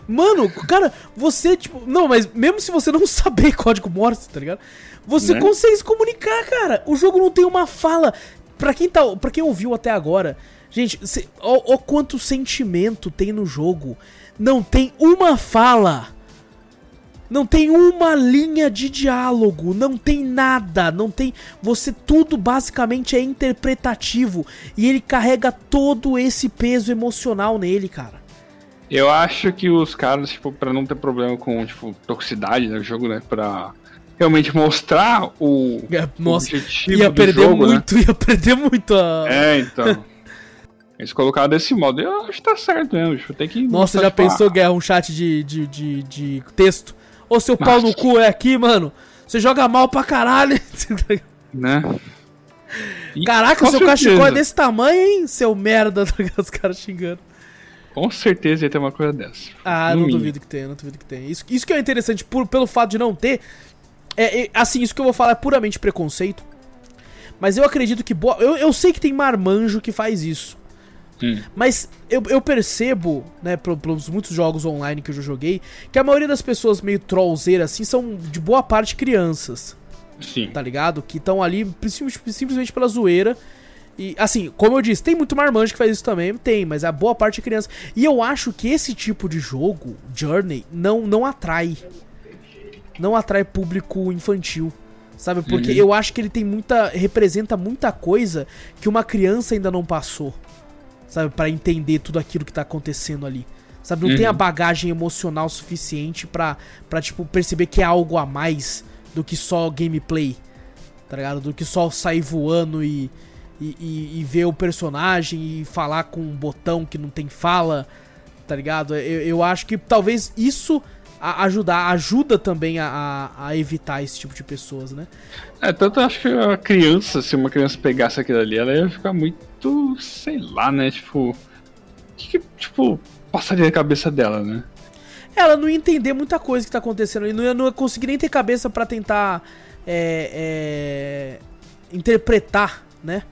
Mano, cara, você, tipo. Não, mas mesmo se você não saber código Morse, tá ligado? Você Né? consegue se comunicar, cara. O jogo não tem uma fala. Pra quem, tá, pra quem ouviu até agora, gente, cê, ó, ó quanto sentimento tem no jogo. Não tem uma fala. Não tem uma linha de diálogo, não tem nada, não tem. Você tudo basicamente é interpretativo e ele carrega todo esse peso emocional nele, cara. Eu acho que os caras, tipo, pra não ter problema com, tipo, toxicidade no jogo, né? Pra realmente mostrar o, É, Nossa, o objetivo ia do perder jogo, né? muito, ia perder muito a. É, então. Eles colocaram desse modo. Eu acho que tá certo mesmo. Tipo, tem que Nossa, já tipo, pensou, ah, Guerra, um chat de, de, de, de texto? Ô, seu pau no cu é aqui, mano. Você joga mal pra caralho. Né? E, Caraca, seu certeza, cachecol é desse tamanho, hein, seu merda. tá ligado? Os caras xingando. Com certeza ia ter uma coisa dessa. Ah, No não mínimo. duvido que tenha, não duvido que tenha. Isso, isso que é interessante, por, pelo fato de não ter. É, é, assim, isso que eu vou falar é puramente preconceito. Mas eu acredito que. Boa, eu, eu sei que tem marmanjo que faz isso. Hum. Mas eu, eu percebo, né, pel- pelos muitos jogos online que eu já joguei, que a maioria das pessoas meio trollzeiras assim são de boa parte crianças. Sim. Tá ligado? Que estão ali simplesmente pela zoeira. E, assim, como eu disse, tem muito marmanjo que faz isso também, tem, mas a boa parte é criança. E eu acho que esse tipo de jogo, Journey, não, não atrai. Não atrai público infantil. Sabe? Porque uhum. eu acho que ele tem muita. representa muita coisa que uma criança ainda não passou. Sabe? para entender tudo aquilo que tá acontecendo ali. Sabe? Não uhum. tem a uhum. bagagem emocional suficiente pra, pra, tipo, perceber que é algo a mais do que só gameplay. Tá ligado? Do que só sair voando e, e, e, e ver o personagem e falar com um botão que não tem fala. Tá ligado? Eu, eu acho que talvez isso ajudar, ajuda também a, a, evitar esse tipo de pessoas, né? É, tanto eu acho que a criança, se uma criança pegasse aquilo ali, ela ia ficar muito, sei lá, né? Tipo, o que, que tipo, passaria na cabeça dela, né? Ela não ia entender muita coisa que tá acontecendo e não ia, não ia conseguir nem ter cabeça para tentar é, é, interpretar, né?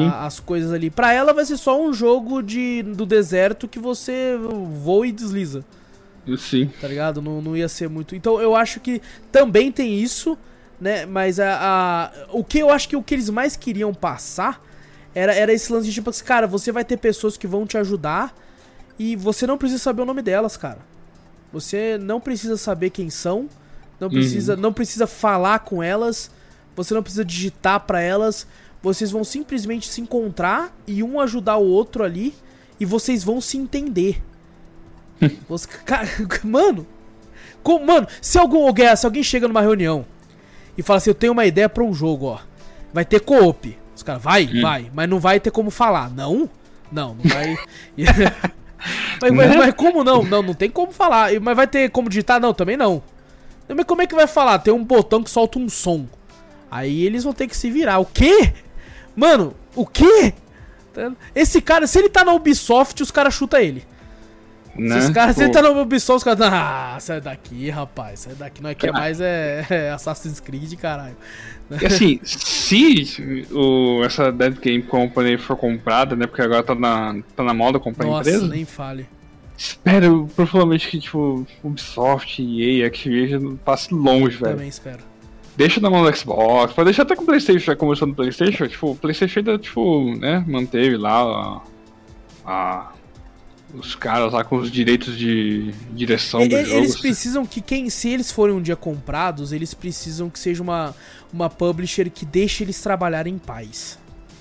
A, as coisas ali. Pra ela vai ser só um jogo de, do deserto que você voa e desliza. Sim. Tá ligado? Não, não ia ser muito. Então eu acho que também tem isso, né? Mas a, a, o que eu acho que o que eles mais queriam passar era, era esse lance de tipo assim, cara, você vai ter pessoas que vão te ajudar e você não precisa saber o nome delas, cara. Você não precisa saber quem são, não precisa, uhum. não precisa falar com elas, você não precisa digitar para elas. Vocês vão simplesmente se encontrar e um ajudar o outro ali e vocês vão se entender. Você, cara, mano, como, mano, se algum alguém, se alguém chega numa reunião e fala assim, eu tenho uma ideia para um jogo, ó. Vai ter co-op. Os caras, vai, hum. vai, mas não vai ter como falar. Não? Não, não vai. mas, mas, né? mas, como não? Não, não tem como falar. Mas vai ter como digitar? Não, também não. Mas como é que vai falar? Tem um botão que solta um som. Aí eles vão ter que se virar. O quê? Mano, o quê? Esse cara, se ele tá na Ubisoft, os caras chutam ele. Né? Se os caras, se ele tá no Ubisoft, os caras. Ah, sai daqui, rapaz. Sai daqui. Não é que é mais é, é Assassin's Creed, caralho. E assim, se o, essa Dead Game Company for comprada, né? Porque agora tá na, tá na moda comprar Nossa, empresa. nem fale. Espero provavelmente que, tipo, Ubisoft, EA, Activision passe longe, velho. Também espero. Deixa na mão do Xbox, pode deixar até com o Playstation, já começou no Playstation, tipo, o Playstation ainda, tipo, né, manteve lá a, a os caras lá com os direitos de direção e, dos Eles precisam que quem, se eles forem um dia comprados, eles precisam que seja uma, uma publisher que deixe eles trabalharem em paz.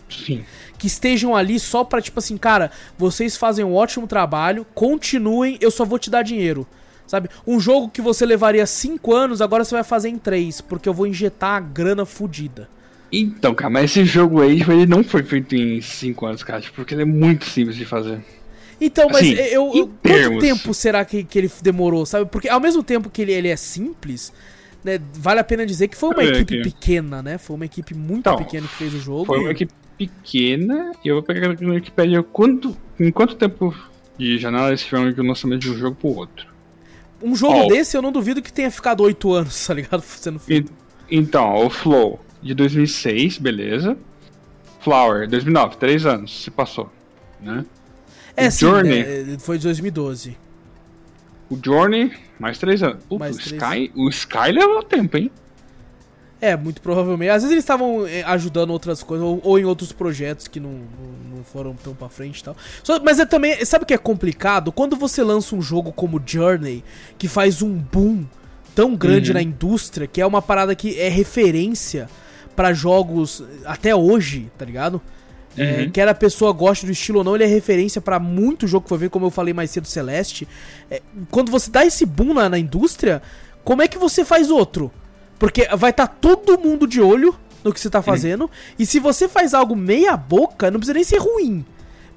Sim. Que estejam ali só pra, tipo assim, cara, vocês fazem um ótimo trabalho, continuem, eu só vou te dar dinheiro. Sabe? Um jogo que você levaria 5 anos, agora você vai fazer em 3, porque eu vou injetar a grana fodida. Então, cara, mas esse jogo aí, ele não foi feito em 5 anos, cara, tipo, porque ele é muito simples de fazer. Então, mas assim, eu, eu quanto tempo será que, que ele demorou, sabe? Porque ao mesmo tempo que ele, ele é simples, né, vale a pena dizer que foi uma é, equipe aqui. pequena, né? Foi uma equipe muito então, pequena que fez o jogo. Foi uma equipe pequena, e eu vou pegar aqui no Wikipedia quanto, em quanto tempo de janela eles tiveram um lançamento de um jogo pro outro. Um jogo oh. desse eu não duvido que tenha ficado 8 anos, tá ligado? Sendo feito. E, então, o Flow de 2006, beleza. Flower, 2009, 3 anos se passou, né? É, o sim, Journey. Né, foi de 2012. O Journey, mais três anos. Puta, mais o, três... Sky, o Sky levou tempo, hein? É, muito provavelmente. Às vezes eles estavam eh, ajudando outras coisas, ou, ou, em outros projetos que não, não, não foram tão pra frente e tal. Só, mas é também. Sabe o que é complicado? Quando você lança um jogo como Journey, que faz um boom tão grande uhum. na indústria, que é uma parada que é referência para jogos até hoje, tá ligado? É, uhum. quer a pessoa goste do estilo ou não, ele é referência para muito jogo que foi ver, como eu falei mais cedo, Celeste. É, quando você dá esse boom na, na, indústria, como é que você faz outro? Porque vai estar tá todo mundo de olho no que você tá fazendo, uhum. e se você faz algo meia boca, não precisa nem ser ruim.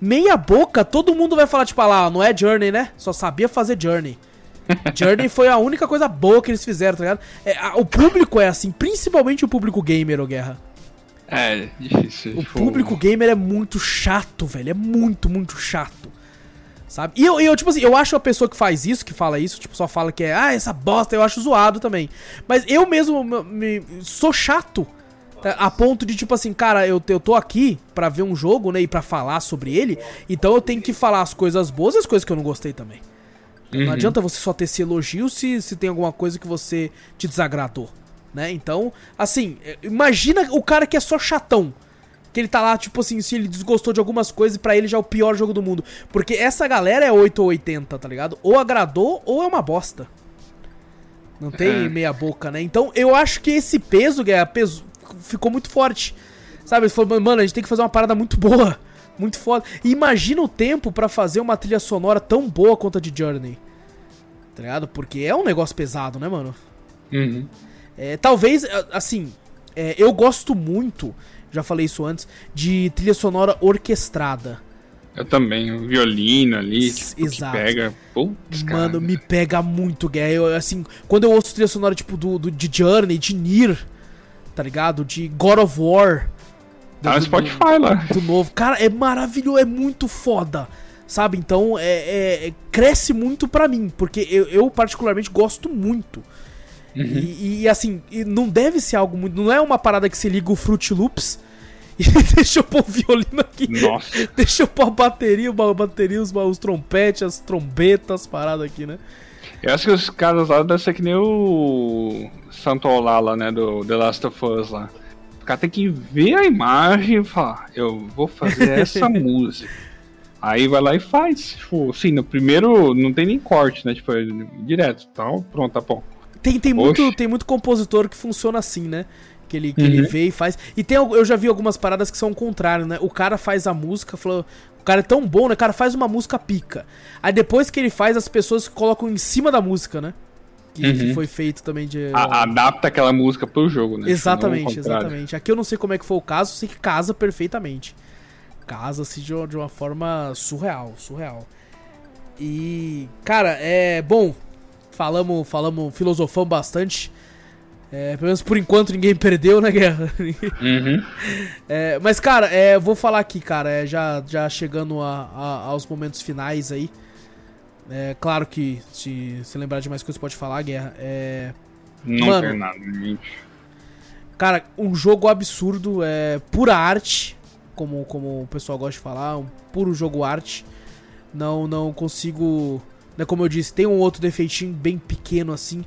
Meia boca, todo mundo vai falar, tipo, ah lá, não é Journey, né? Só sabia fazer Journey. Journey foi a única coisa boa que eles fizeram, tá ligado? É, a, o público é assim, principalmente o público gamer, ô Guerra. É, difícil. O tipo... público gamer é muito chato, velho. É muito, muito chato. Sabe? E eu, eu, tipo assim, eu acho a pessoa que faz isso, que fala isso, tipo, só fala que é, ah, essa bosta, eu acho zoado também. Mas eu mesmo me, me, sou chato. Tá? A ponto de, tipo assim, cara, eu, eu tô aqui pra ver um jogo, né, e pra falar sobre ele, então eu tenho que falar as coisas boas e as coisas que eu não gostei também. Uhum. Não adianta você só ter esse elogio se, se tem alguma coisa que você te desagradou né? Então, assim, é, imagina o cara que é só chatão. Que ele tá lá, tipo assim, se ele desgostou de algumas coisas, para ele já é o pior jogo do mundo. Porque essa galera é 8 ou 80, tá ligado? Ou agradou, ou é uma bosta. Não tem é. meia boca, né? Então, eu acho que esse peso, Guerra, peso, ficou muito forte. Sabe? Ele falou, mano, a gente tem que fazer uma parada muito boa. Muito foda. E imagina o tempo para fazer uma trilha sonora tão boa quanto a de Journey. Tá ligado? Porque é um negócio pesado, né, mano? Uhum. É, talvez, assim, é, eu gosto muito, já falei isso antes, de trilha sonora orquestrada. Eu também, o violino ali, tipo, Exato. que pega. Putz, Mano, cara. me pega muito, Guerra. Eu, assim, quando eu ouço trilha sonora, tipo, do, do, de Journey, de Nier, tá ligado? De God of War. Tá no Spotify lá. do novo. Cara, é maravilhoso, é muito foda. Sabe? Então, é, é- é- cresce muito pra mim, porque eu, eu particularmente gosto muito. Uhum. E, e, assim, não deve ser algo muito. Não é uma parada que você liga o Fruit Loops e deixa eu pôr o violino aqui. Nossa. Deixa eu pôr a bateria, a bateria, os, os trompetes, as trombetas, as paradas aqui, né? Eu acho que os caras lá devem ser que nem o Santo Olá lá, né? Do The Last of Us lá. O cara tem que ver a imagem e falar, eu vou fazer essa música. Aí vai lá e faz. Tipo, assim, no primeiro não tem nem corte, né? Tipo, é direto, tal, pronto, tá bom. Tem, tem, muito, Oxe. tem muito compositor que funciona assim, né? Que ele, que ele Uhum. vê e faz. E tem, eu já vi algumas paradas que são o contrário, né? O cara faz a música, falou. O cara é tão bom, né? O cara faz uma música pica. Aí depois que ele faz, as pessoas colocam em cima da música, né? Que, que Uhum. foi feito também de. A- adapta aquela música pro jogo, né? Exatamente, exatamente. Aqui eu não sei como é que foi o caso, sei que casa perfeitamente. Casa-se de, uma- de uma forma surreal, surreal. E, cara, é bom. Falamos, falamos, filosofamos bastante. É, pelo menos por enquanto ninguém perdeu na guerra. Uhum. É, mas, cara, é, vou falar aqui, cara, é, já, já chegando a- a- aos momentos finais aí. É claro que se se lembrar de mais coisas pode falar, guerra. É, Não Mano. tem nada, gente. Cara, um jogo absurdo, é pura arte, como, como o pessoal gosta de falar, um puro jogo arte. Não não consigo, né, como eu disse, tem um outro defeitinho bem pequeno assim,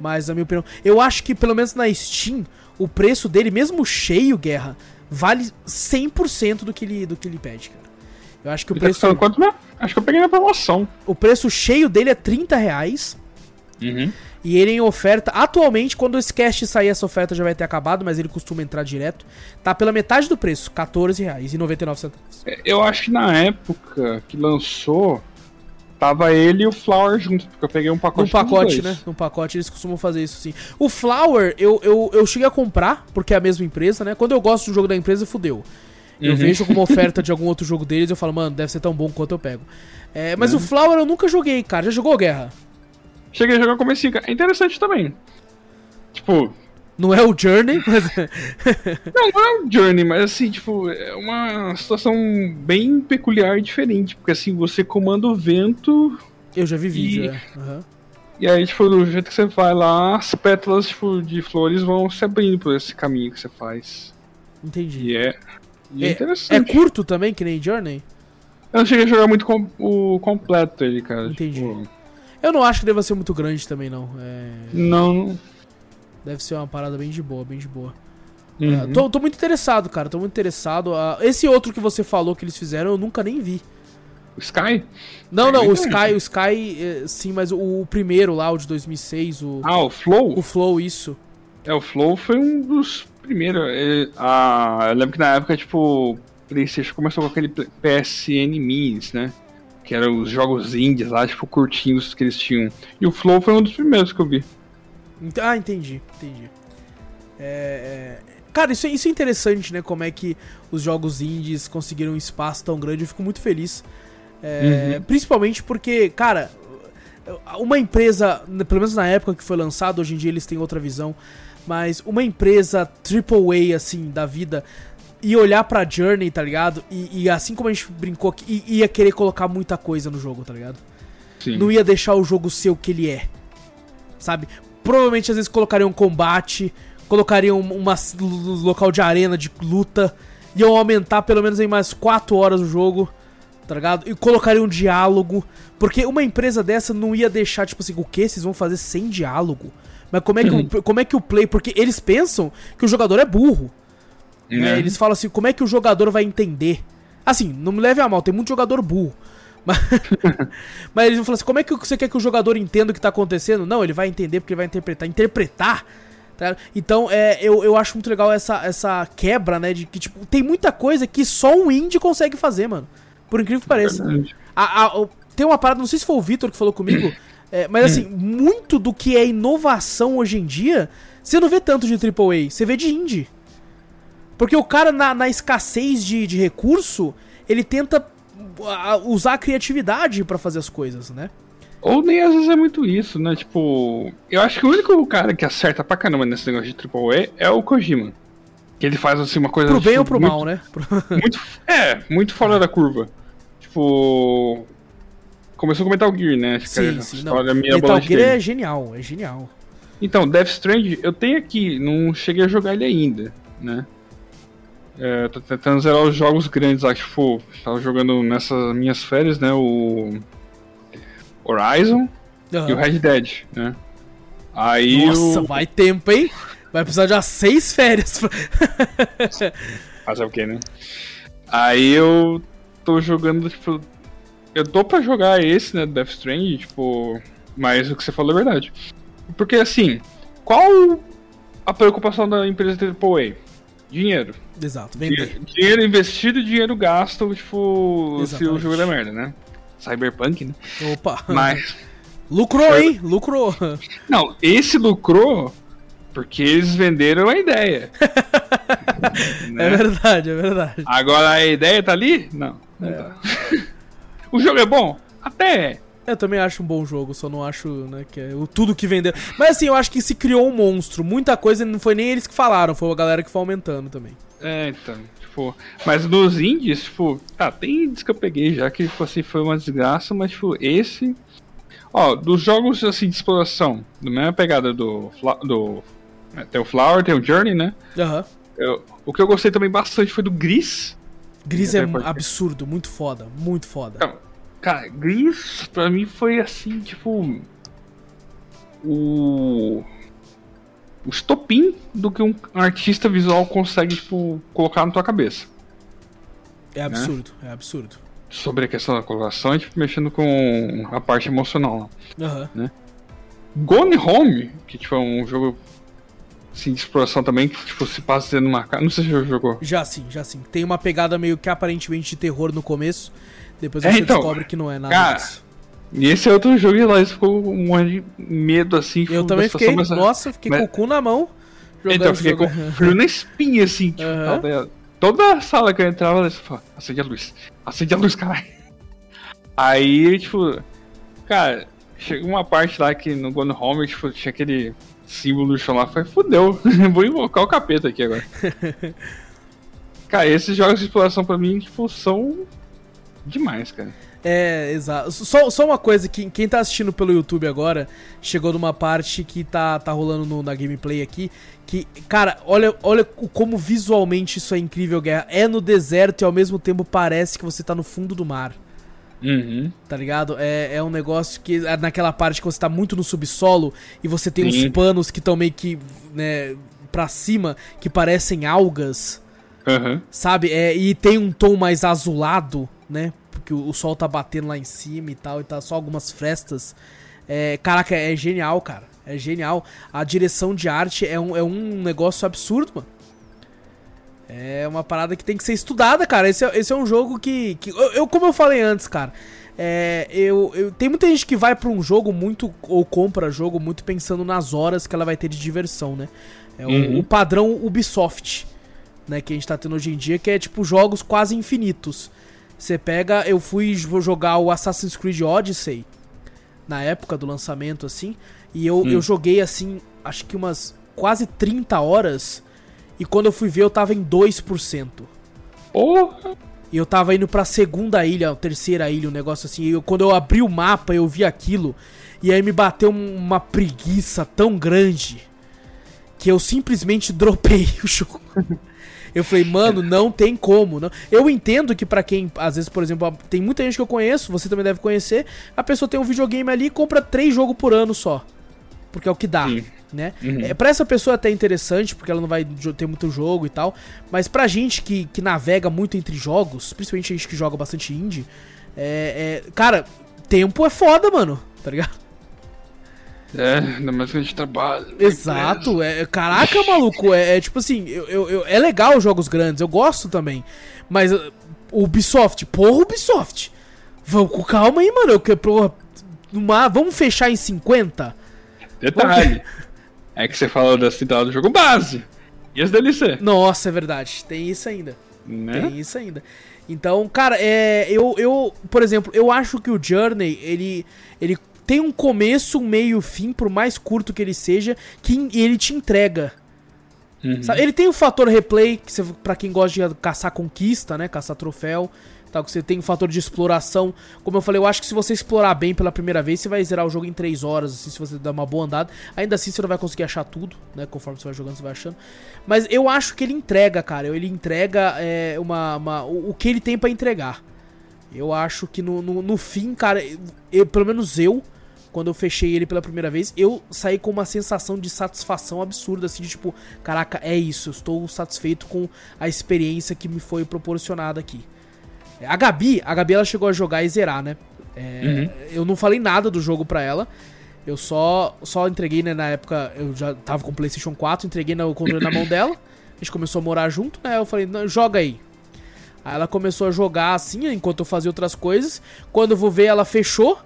mas na minha opinião, eu acho que pelo menos na Steam, o preço dele, mesmo cheio, guerra, vale 100% do que ele do que ele pede, cara. Eu acho que o Ele tá preço custando quanto mesmo? Acho que eu peguei na promoção. o preço cheio dele é 30 reais. Uhum. E ele em oferta, atualmente, quando esse cast sair, essa oferta já vai ter acabado, mas ele costuma entrar direto. Tá pela metade do preço, R$14,99. Eu acho que na época que lançou, tava ele e o Flower junto, porque eu peguei um pacote Num pacote, né? Num pacote eles costumam fazer isso sim. O Flower, eu, eu, eu cheguei a comprar, porque é a mesma empresa, né? Quando eu gosto do jogo da empresa, fudeu. Eu Uhum. vejo como oferta de algum outro jogo deles, eu falo, mano, deve ser tão bom quanto eu pego. É, mas Né? o Flower eu nunca joguei, cara. Já jogou Guerra? Cheguei a jogar comecinho, cara. É interessante também. Tipo, Não é o Journey, mas. não, não é um Journey, mas assim, tipo, é uma situação bem peculiar e diferente. Porque assim, você comanda o vento eu já vi vídeo, E- é. Aham. e aí, tipo, do jeito que você vai lá, as pétalas tipo, de flores vão se abrindo por esse caminho que você faz. Entendi. E é, e é, É- É curto também, que nem Journey? Eu não cheguei a jogar muito com, o completo ele, cara. Entendi. Tipo, Eu não acho que deva ser muito grande também, não. É, não. não- Deve ser uma parada bem de boa, bem de boa. Uhum. É, tô, tô muito interessado, cara. Tô muito interessado. Ah, esse outro que você falou que eles fizeram, eu nunca nem vi. O Sky? Não, É não, o. Sky, o Sky, eh, sim, mas o, o primeiro lá, o de 2006, o, Ah, o Flow? o Flow, isso. É, o Flow foi um dos primeiros. é, ah, eu lembro que na época, tipo, o PlayStation começou com aquele PSN Minis, né? Que eram os jogos indies lá, tipo, curtinhos que eles tinham. E o Flow foi um dos primeiros que eu vi. Ah, entendi, entendi. É, é, Cara, isso, é- isso é interessante, né? Como é que os jogos indies conseguiram um espaço tão grande. Eu fico muito feliz. É, Uhum. Principalmente porque, cara, uma empresa, pelo menos na época que foi lançado, hoje em dia eles têm outra visão, mas uma empresa AAA, assim, da vida, e olhar pra Journey, tá ligado? E, e assim como a gente brincou, aqui, ia querer colocar muita coisa no jogo, tá ligado? Sim. não ia deixar o jogo ser o que ele é. Sabe? Provavelmente às vezes colocariam combate, colocariam um local de arena de luta, iam aumentar pelo menos em mais 4 horas o jogo, tá ligado? E colocariam um diálogo, porque uma empresa dessa não ia deixar tipo assim, o que vocês vão fazer sem diálogo? Mas como é que, o, como é que o play. Porque eles pensam que o jogador é burro. Né? É. Eles falam assim, como é que o jogador vai entender? Assim, não me leve a mal, tem muito jogador burro. Mas, mas eles vão falar assim, como é que você quer que o jogador entenda o que tá acontecendo? Não, ele vai entender porque ele vai interpretar. Interpretar? tá? Então, é, eu, eu acho muito legal essa, essa quebra, né? De que, tipo, tem muita coisa que só um indie consegue fazer, mano. Por incrível que pareça. A- a- tem uma parada, não sei se foi o Vitor que falou comigo, é, mas assim, muito do que é inovação hoje em dia, você não vê tanto de AAA, você vê de indie. Porque o cara, na, na escassez de, de recurso, ele tenta a- usar a criatividade pra fazer as coisas, né? Ou nem às vezes é muito isso, né? Tipo, eu acho que o único cara que acerta pra caramba nesse negócio de AAA é o Kojima. Que ele faz assim uma coisa. Pro bem tipo, ou pro muito, mal, né? Muito, é, muito fora da curva. Tipo. Começou com Metal Gear, né? Acho que sim, a sim, não. Metal Gear dele. é genial, é genial. Então, Death Strand, eu tenho aqui, não cheguei a jogar ele ainda, né? É, tô tentando zerar os jogos grandes lá, tipo, tava jogando nessas minhas férias, né? O Horizon Aham. e o Red Dead, né? Aí Nossa, o. vai tempo, hein? Vai precisar de umas seis férias. Fazer o que, né? Aí eu tô jogando, tipo. Eu tô pra jogar esse, né? Death Strand, tipo. Mas o que você falou é verdade. Porque assim, qual a preocupação da empresa AAA? Dinheiro. Exato, vender. Dinhe- Dinheiro investido e dinheiro gasto, tipo, se Exatamente. o jogo der merda, né? Cyberpunk, né? Opa. Mas. Lucrou, hein? Lucrou. Não, esse lucrou porque eles venderam a ideia. né? É verdade, é verdade. Agora a ideia tá ali? Não, não tá. o jogo é bom? Até é. Eu também acho um bom jogo, só não acho, né, que é o tudo que vendeu. Mas assim, eu acho que se criou um monstro. Muita coisa não foi nem eles que falaram, foi a galera que foi aumentando também. É, então, tipo. Mas nos indies, tipo, tá, tem indies que eu peguei já que tipo, assim, foi uma desgraça, mas tipo, esse. Ó, dos jogos assim de exploração, da mesma pegada do. Do é, tem o Flower, tem o Journey, né? Aham. Eu- o que eu gostei também bastante foi do Gris. Gris é porque- absurdo, muito foda, muito foda. Então, cara, Gris pra mim foi assim, tipo. O. O estopim do que um artista visual consegue, tipo, colocar na tua cabeça. É absurdo, é absurdo. Sobre a questão da coloração e, tipo, mexendo com a parte emocional. lá. Aham. Gone Home, que tipo, é um jogo assim, de exploração também, que tipo, se passa dentro de uma casa. Não sei se você já jogou. Já sim, já sim. Tem uma pegada meio que aparentemente de terror no começo. Depois É, você então, descobre que não é nada cara, disso. E esse é outro jogo e lá eles ficou com um monte de medo assim. Eu também fiquei, mas- nossa, fiquei mas- com o cu na mão. Então, eu fiquei com jogo. frio na espinha, assim, tipo, tava- toda sala que eu entrava, eles falavam, acende a luz, acende a luz, caralho. Aí, tipo, cara, chegou uma parte lá que no Gone Home, tipo, tinha aquele símbolo no chão lá, foi fudeu, vou invocar o capeta aqui agora. cara, esses jogos de exploração pra mim, tipo, são demais, cara. É, exato. Só, só uma coisa, que quem tá assistindo pelo YouTube agora, chegou numa parte que tá, tá rolando no- na gameplay aqui, que, cara, olha, olha como visualmente isso é incrível, Guerra. É no deserto e ao mesmo tempo parece que você tá no fundo do mar. Uhum. Tá ligado? É, é um negócio que. é Naquela parte que você tá muito no subsolo e você tem Sim. uns panos que estão meio que. né, pra cima, que parecem algas. Aham. Sabe? É, e tem um tom mais azulado, né? Porque o, o sol tá batendo lá em cima e tal, e tá só algumas frestas. É, caraca, é genial, cara. É genial. A direção de arte é um, é um negócio absurdo, mano. É uma parada que tem que ser estudada, cara. Esse é, esse é um jogo que. que eu, eu- como eu falei antes, cara. É, eu, eu- tem muita gente que vai pra um jogo muito. Ou compra jogo muito pensando nas horas que ela vai ter de diversão, né? É o- Uhum. o padrão Ubisoft né, que a gente tá tendo hoje em dia, que é tipo jogos quase infinitos. Você pega, eu fui jo- jogar o Assassin's Creed Odyssey na época do lançamento assim, e eu, Hum. eu joguei assim, acho que umas quase 30 horas, e quando eu fui ver eu tava em 2%. Porra! E eu tava indo pra segunda ilha, terceira ilha, um negócio assim. E eu- quando eu abri o mapa, eu vi aquilo. E aí me bateu um- uma preguiça tão grande que eu simplesmente dropei o jogo. Eu falei, mano, não tem como. Não. Eu entendo que pra quem, às vezes, por exemplo, tem muita gente que eu conheço, você também deve conhecer, a pessoa tem um videogame ali e compra três jogos por ano só. porque é o que dá, Sim. né? Uhum. É, pra essa pessoa é até interessante, porque ela não vai ter muito jogo e tal, mas pra gente que, que navega muito entre jogos, principalmente a gente que joga bastante indie, é, é cara, tempo é foda, mano, tá ligado? É, ainda mais que a gente trabalha. Exato, é, caraca, maluco, é, é, tipo assim, eu, eu, eu, é legal os jogos grandes, eu gosto também, mas uh, Ubisoft, porra, Ubisoft, vamos com calma aí, mano, eu que, porra, uma, vamos fechar em 50? Detalhe. É que você falou da cidade do jogo base. E as DLC. Nossa, é verdade. Tem isso ainda. Né? Tem isso ainda. Então, cara, é, eu, eu, por exemplo, eu acho que o Journey, ele, ele tem um começo, um meio, fim, por mais curto que ele seja, que ele te entrega. Uhum. Ele tem o fator replay, que você, pra quem gosta de caçar conquista, né, caçar troféu. Tal, que você tem um fator de exploração. Como eu falei, eu acho que se você explorar bem pela primeira vez, você vai zerar o jogo em 3 horas, assim, se você dar uma boa andada. Ainda assim, você não vai conseguir achar tudo, né? Conforme você vai jogando, você vai achando. Mas eu acho que ele entrega, cara. Ele entrega é, uma, uma o, o, que ele tem para entregar. Eu acho que no, no, no fim, cara, eu, pelo menos eu, quando eu fechei ele pela primeira vez, eu saí com uma sensação de satisfação absurda, assim, de tipo, caraca, é isso, eu estou satisfeito com a experiência que me foi proporcionada aqui. A Gabi, a Gabi ela chegou a jogar e zerar, né? É, uhum. Eu não falei nada do jogo pra ela. Eu só só entreguei, né, na época, eu já tava com o PlayStation 4, entreguei o controle na mão dela. A gente começou a morar junto, né? Eu falei, joga aí. Aí ela começou a jogar assim, enquanto eu fazia outras coisas. Quando eu vou ver, ela fechou,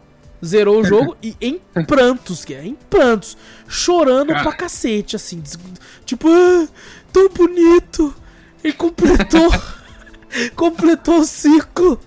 zerou o jogo e em prantos, que é em prantos, chorando pra cacete, assim. Tipo, ah, tão bonito. E completou. completou o ciclo.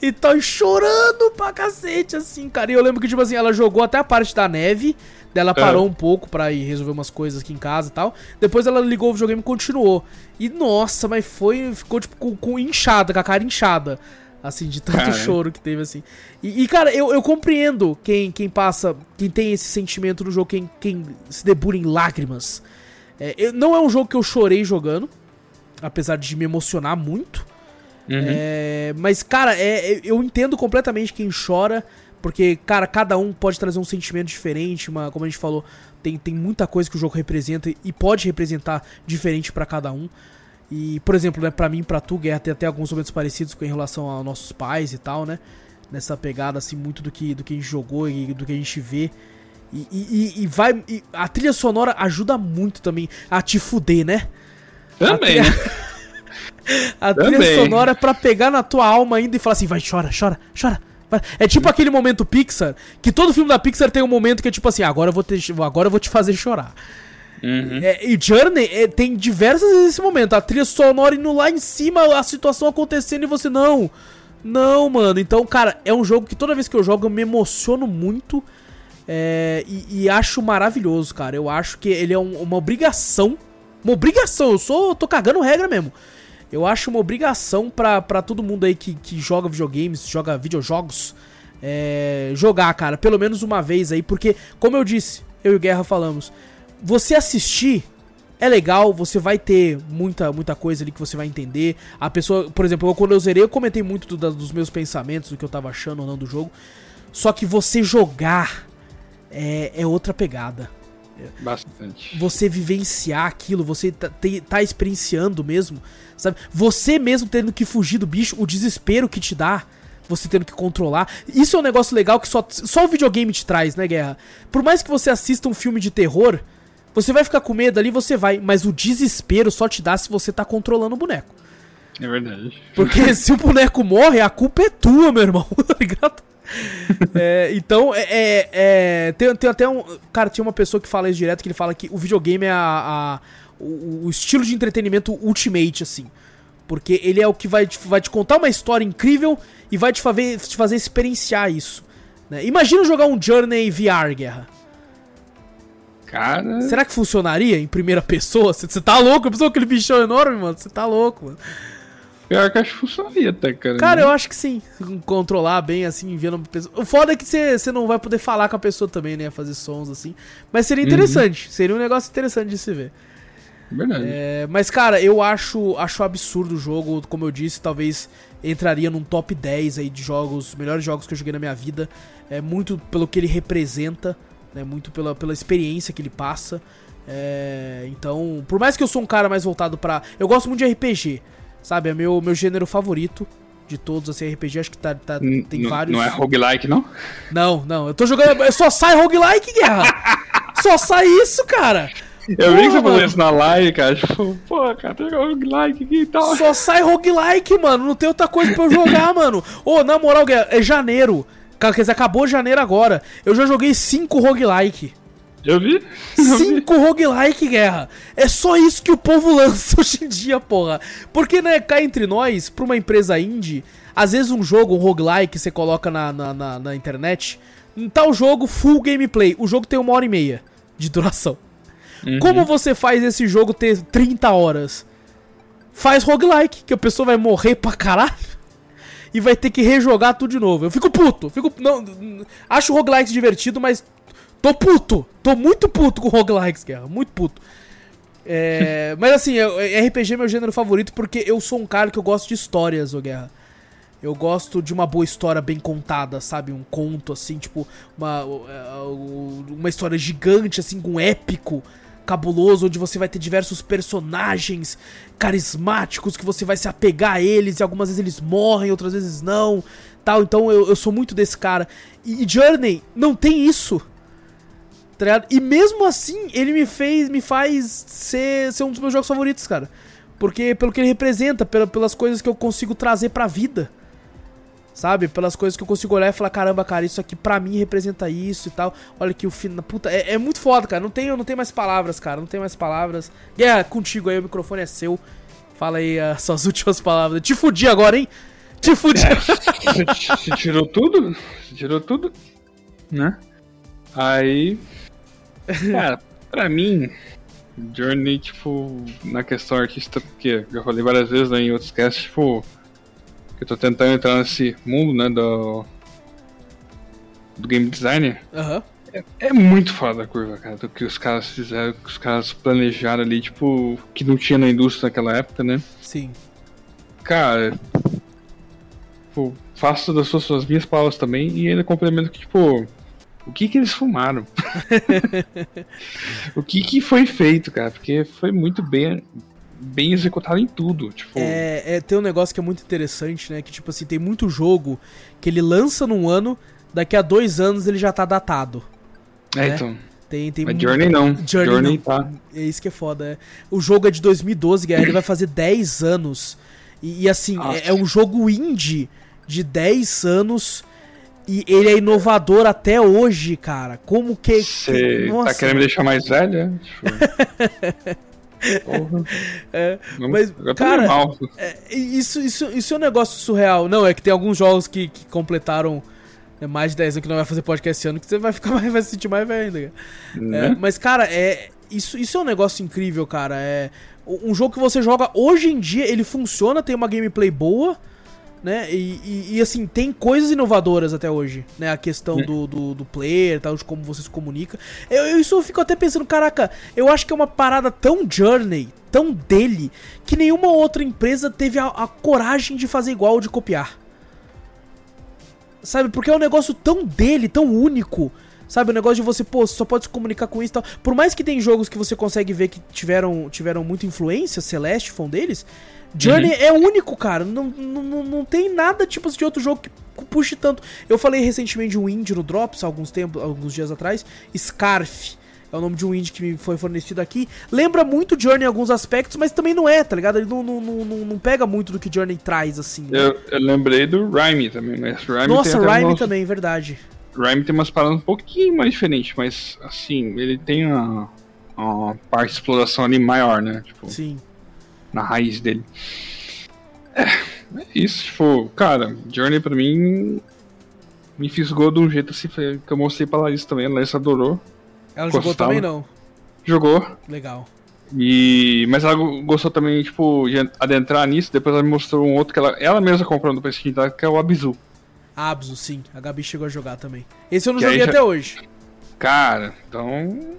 E tá chorando pra cacete, assim, cara. E eu lembro que, tipo assim, ela jogou até a parte da neve. Dela é. parou um pouco pra ir resolver umas coisas aqui em casa e tal. Depois ela ligou o videogame e continuou. E nossa, mas foi. Ficou, tipo, com, com inchada, com a cara inchada. Assim, de tanto choro que teve, assim. E, e, cara, eu, eu compreendo quem, quem passa. Quem tem esse sentimento no jogo, quem, quem se debura em lágrimas. É, eu, não é um jogo que eu chorei jogando. Apesar de me emocionar muito. Uhum. É, mas, cara, é, é, eu entendo completamente quem chora, porque, cara, cada um pode trazer um sentimento diferente, uma, como a gente falou, tem, tem muita coisa que o jogo representa e pode representar diferente para cada um. E, por exemplo, né, pra mim e pra tu, Guerra, tem até alguns momentos parecidos com em relação aos nossos pais e tal, né? Nessa pegada, assim, muito do que, do que a gente jogou e do que a gente vê. E, e, e vai. E a trilha sonora ajuda muito também a te fuder, né? Também, trilha... né? A Também. trilha sonora é pra pegar na tua alma ainda e falar assim, vai, chora, chora, chora. É tipo aquele momento Pixar, que todo filme da Pixar tem um momento que é tipo assim, agora eu vou, te, agora eu vou te fazer chorar. Uhum. É, e Journey é, tem diversas vezes esse momento, a trilha sonora indo lá em cima, a situação acontecendo e você, não, não, mano. Então, cara, é um jogo que toda vez que eu jogo eu me emociono muito é, e, e, acho maravilhoso, cara. Eu acho que ele é um, uma obrigação, uma obrigação, eu sou, eu tô cagando regra mesmo eu acho uma obrigação para todo mundo aí que, que joga videogames, joga videojogos, é, jogar, cara, pelo menos uma vez aí, porque, como eu disse, eu e o Guerra falamos, você assistir é legal, você vai ter muita, muita coisa ali que você vai entender. A pessoa, por exemplo, eu, quando eu zerei, eu comentei muito do, dos meus pensamentos, do que eu tava achando ou não do jogo. Só que você jogar é, é outra pegada. Bastante. Você vivenciar aquilo, você tá, tá experienciando mesmo sabe? Você mesmo tendo que fugir do bicho, o desespero que te dá, você tendo que controlar. Isso é um negócio legal que só, só o videogame te traz, né, Guerra? Por mais que você assista um filme de terror, você vai ficar com medo ali, você vai, mas o desespero só te dá se você tá controlando o boneco. É verdade. Porque se o boneco morre, a culpa é tua, meu irmão, tá ligado? é, então, é, é, é, tem, tem até um. Cara, tinha uma pessoa que fala isso direto que ele fala que o videogame é a, a o, o, estilo de entretenimento ultimate, assim. Porque ele é o que vai te, vai te contar uma história incrível e vai te fazer, te fazer experienciar isso. Né? Imagina jogar um Journey VR, Guerra. Cara. Será que funcionaria em primeira pessoa? Você tá louco? Pensou aquele bichão enorme, mano? Você tá louco, mano. Pior que acho que funcionaria até, cara. Cara, eu acho que sim. Controlar bem, assim, vendo a pessoa. O foda é que você não vai poder falar com a pessoa também, né? Fazer sons assim. Mas seria uhum. interessante. Uhum. Seria um negócio interessante de se ver. Verdade. É, mas, cara, eu acho, acho absurdo o jogo. Como eu disse, talvez entraria num top 10 aí de jogos, melhores jogos que eu joguei na minha vida. É muito pelo que ele representa. Né? Muito pela, pela experiência que ele passa. É, então, por mais que eu sou um cara mais voltado para, eu gosto muito de RPG, sabe? É meu meu gênero favorito de todos assim RPG, acho que tá, tá tem vários. Não é roguelike, não? Não, não. Eu tô jogando, só sai roguelike, guerra. só sai isso, cara. Eu vi que você falou isso na live, cara. Tipo, pô, cara, tem roguelike aqui e tal. Só sai roguelike, mano. Não tem outra coisa pra eu jogar, mano. Ô, na moral, guerra, é janeiro. Quer dizer, acabou janeiro agora. Eu já joguei 5 roguelike. Eu vi. 5 roguelike, guerra. É só isso que o povo lança hoje em dia, porra. Porque, né, cá entre nós, pra uma empresa indie, às vezes um jogo, um roguelike, você coloca na, na, na, na internet, em tal jogo, full gameplay. O jogo tem uma hora e meia de duração. Uhum. Como você faz esse jogo ter 30 horas? Faz roguelike, que a pessoa vai morrer pra caralho e vai ter que rejogar tudo de novo. Eu fico puto, fico não, acho roguelikes divertido, mas tô puto. Tô muito puto com roguelikes, guerra, muito puto. É, mas assim, RPG é meu gênero favorito porque eu sou um cara que eu gosto de histórias, ô guerra. Eu gosto de uma boa história bem contada, sabe? Um conto, assim, tipo, uma, uma história gigante, assim, com um épico cabuloso, onde você vai ter diversos personagens carismáticos que você vai se apegar a eles, e algumas vezes eles morrem, outras vezes não, tal. Então eu, eu sou muito desse cara. E, e Journey não tem isso. Tá e mesmo assim, ele me fez, me faz ser, ser um dos meus jogos favoritos, cara. Porque pelo que ele representa, pelas coisas que eu consigo trazer pra vida. Sabe? Pelas coisas que eu consigo olhar e falar, caramba, cara, isso aqui pra mim representa isso e tal. Olha que o final. Puta, é, é, muito foda, cara. Não tenho, não tenho mais palavras, cara. Não tenho mais palavras. Guerra, é contigo aí, o microfone é seu. Fala aí as suas últimas palavras. Te fudi agora, hein? Te fudi. É, tirou tudo? Tirou tudo? Né? Aí. Cara, pra mim, Journey, tipo, na questão artista, porque já falei várias vezes né, em outros casts, tipo eu tô tentando entrar nesse mundo, né, do, do game designer. Uhum. É, é, muito fora da curva, cara, do que os caras fizeram, que os caras planejaram ali, tipo, que não tinha na indústria naquela época, né? Sim. Cara, tipo, faço das suas, suas minhas palavras também e ainda complemento que, tipo, o que que eles fumaram? o que que foi feito, cara? Porque foi muito bem bem executado em tudo. Tipo... É, é, tem um negócio que é muito interessante, né? Que, tipo assim, tem muito jogo que ele lança num ano, daqui a dois anos ele já tá datado. É, né? então. Tem, tem Mas Journey não. Journey, Journey não. tá. É isso que é foda. É. O jogo é de 2012, ele vai fazer 10 anos. E, e assim, é, é, um jogo indie de 10 anos. E ele é inovador até hoje, cara. Como que. Você tá querendo me deixar mais velho? É? É, mas, cara, é, isso, isso, isso é um negócio surreal. Não, é que tem alguns jogos que, que completaram né, mais de 10 anos que não vai fazer podcast esse ano, que você vai ficar mais, vai se sentir mais velho ainda. Né? É, mas, cara, é, isso, isso é um negócio incrível, cara. É um jogo que você joga hoje em dia, ele funciona, tem uma gameplay boa né? E, e, e, assim, tem coisas inovadoras até hoje, né? A questão do, do, do, player, tal, de como você se comunica. Eu, eu, isso eu fico até pensando, caraca, eu acho que é uma parada tão journey, tão dele, que nenhuma outra empresa teve a, a coragem de fazer igual ou de copiar. Sabe? Porque é um negócio tão dele, tão único. Sabe, o negócio de você, pô, você só pode se comunicar com isso e tal. Por mais que tem jogos que você consegue ver que tiveram, tiveram muita influência, Celeste foi um deles, Journey uhum. é único, cara. Não, não, não tem nada tipo de outro jogo que puxe tanto. Eu falei recentemente de um indie no Drops, alguns, tempos, alguns dias atrás. Scarf. É o nome de um indie que me foi fornecido aqui. Lembra muito Journey em alguns aspectos, mas também não é, tá ligado? Ele não, não, não, não pega muito do que Journey traz, assim. Né? Eu, eu, lembrei do Rhyme também, mas Rhyme Nossa, Rhyme umas... também, verdade. Rhyme tem umas paradas um pouquinho mais diferentes, mas assim, ele tem uma, uma parte de exploração ali maior, né? Tipo, Sim na raiz dele. É, é isso, tipo, cara, Journey pra mim me fisgou de um jeito assim que eu mostrei pra Larissa também, a Larissa adorou. Ela gostava. jogou também não? Jogou. Legal. E, mas ela gostou também, tipo, de adentrar nisso, depois ela me mostrou um outro que ela, ela mesma comprou no PlayStation que é o Abzu. Abzu, sim. A Gabi chegou a jogar também. Esse eu não que joguei até já... hoje. Cara, então.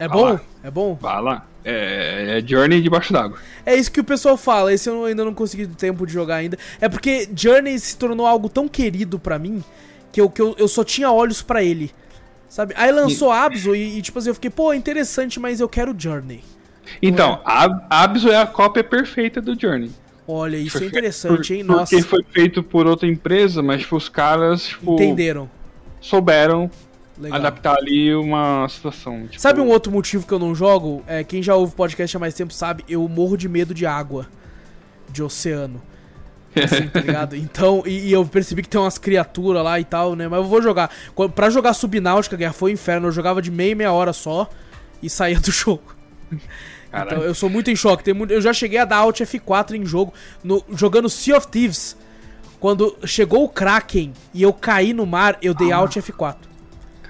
É bom? Lá. É bom? Vai lá. É, é Journey debaixo d'água. É isso que o pessoal fala, esse eu ainda não consegui tempo de jogar ainda. É porque Journey se tornou algo tão querido para mim que, eu, que eu, eu só tinha olhos para ele. Sabe? Aí lançou Abzu e, e, tipo assim, eu fiquei, pô, interessante, mas eu quero Journey. Então, é? Abzu é a cópia perfeita do Journey. Olha, isso é interessante, por, hein? Nossa. Porque foi feito por outra empresa, mas tipo, os caras, tipo, Entenderam. Souberam Legal. adaptar ali uma situação. Tipo... Sabe um outro motivo que eu não jogo? É, quem já ouve podcast há mais tempo sabe, eu morro de medo de água. De oceano. Assim, tá ligado? Então, e, e, eu percebi que tem umas criaturas lá e tal, né? Mas eu vou jogar. Pra jogar Subnáutica, Guerra foi inferno. Eu jogava de meia meia hora só e saía do jogo. Então eu sou muito em choque. Muito, eu já cheguei a dar Alt F4 em jogo, no, jogando Sea of Thieves. Quando chegou o Kraken e eu caí no mar, eu dei ah. Alt F4.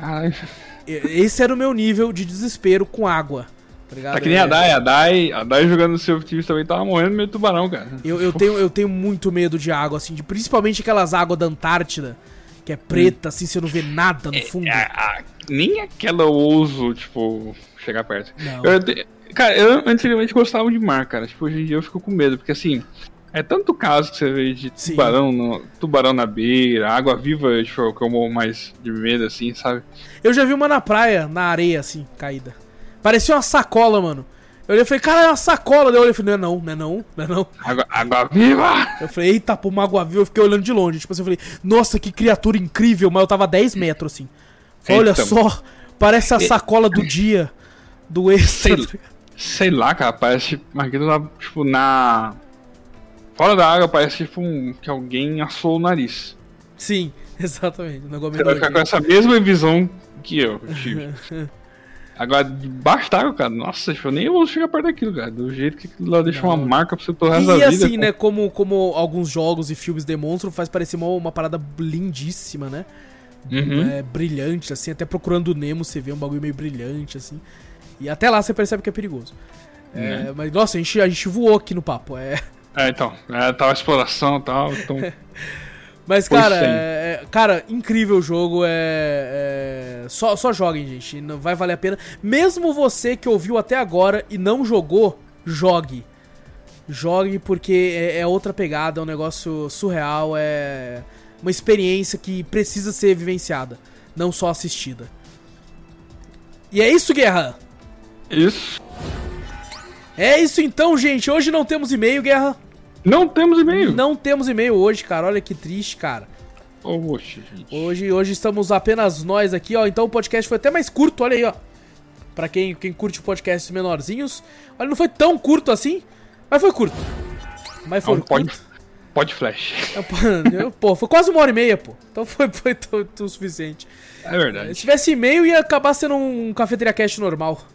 Caralho. Esse era o meu nível de desespero com água. Tá, ligado? tá que nem a Dai, a Dai, a Dai jogando no of Thieves também tava morrendo meio tubarão, cara. Eu, eu, tenho, eu tenho muito medo de água, assim, de, principalmente aquelas águas da Antártida, que é preta, hum. assim, você não vê nada no é, fundo. É, a, nem aquela eu ouso, tipo, chegar perto. Não. Eu, cara, eu antigamente gostava de mar, cara. Tipo, hoje em dia eu fico com medo, porque assim, é tanto caso que você vê de tubarão, no, tubarão na beira, água viva, tipo, que eu morro mais de medo, assim, sabe? Eu já vi uma na praia, na areia, assim, caída. Parecia uma sacola, mano. Eu olhei e falei, cara, é uma sacola. Daí eu olhei e falei, não é não, não é não, não é não. Água, água viva! Eu falei, eita, pô, uma água viva. Eu fiquei olhando de longe. Tipo assim, eu falei, nossa, que criatura incrível. Mas eu tava a 10 metros, assim. Falei, olha só, parece a sacola do dia do extra. Sei, sei lá, cara, parece aquilo lá, tipo, na. Fora da água, parece tipo um, que alguém assou o nariz. Sim, exatamente. Você vai ficar com essa mesma visão que eu tive. Agora, debaixo d'água, cara, nossa, tipo, eu nem vou chegar perto daquilo, cara. Do jeito que aquilo lá deixa não. uma marca pra você pro resto e, da vida. E assim, né, como, como alguns jogos e filmes demonstram, faz parecer uma, uma parada lindíssima, né? Uhum. É, brilhante, assim, até procurando o Nemo você vê um bagulho meio brilhante, assim. E até lá você percebe que é perigoso. É, uhum. Mas, nossa, a gente, a gente voou aqui no papo, é... É, então, é, tava exploração e tal, então... Mas, cara, é, é, cara, incrível o jogo. É, é, só, só joguem, gente. Não vai valer a pena. Mesmo você que ouviu até agora e não jogou, jogue. Jogue porque é, é outra pegada, é um negócio surreal, é uma experiência que precisa ser vivenciada, não só assistida. E é isso, Guerra? Isso. É isso então, gente. Hoje não temos e-mail, Guerra. Não temos e-mail. Não temos e-mail hoje, cara. Olha que triste, cara. Oxe, gente. Hoje, hoje estamos apenas nós aqui, ó. Então o podcast foi até mais curto, olha aí, ó. Pra quem, quem curte podcasts menorzinhos. Olha, não foi tão curto assim, mas foi curto. Mas foi não, curto. Pode, pode flash. pô, foi quase uma hora e meia, pô. Então foi, foi o suficiente. É verdade. Se tivesse e-mail, ia acabar sendo um cafeteria cast normal.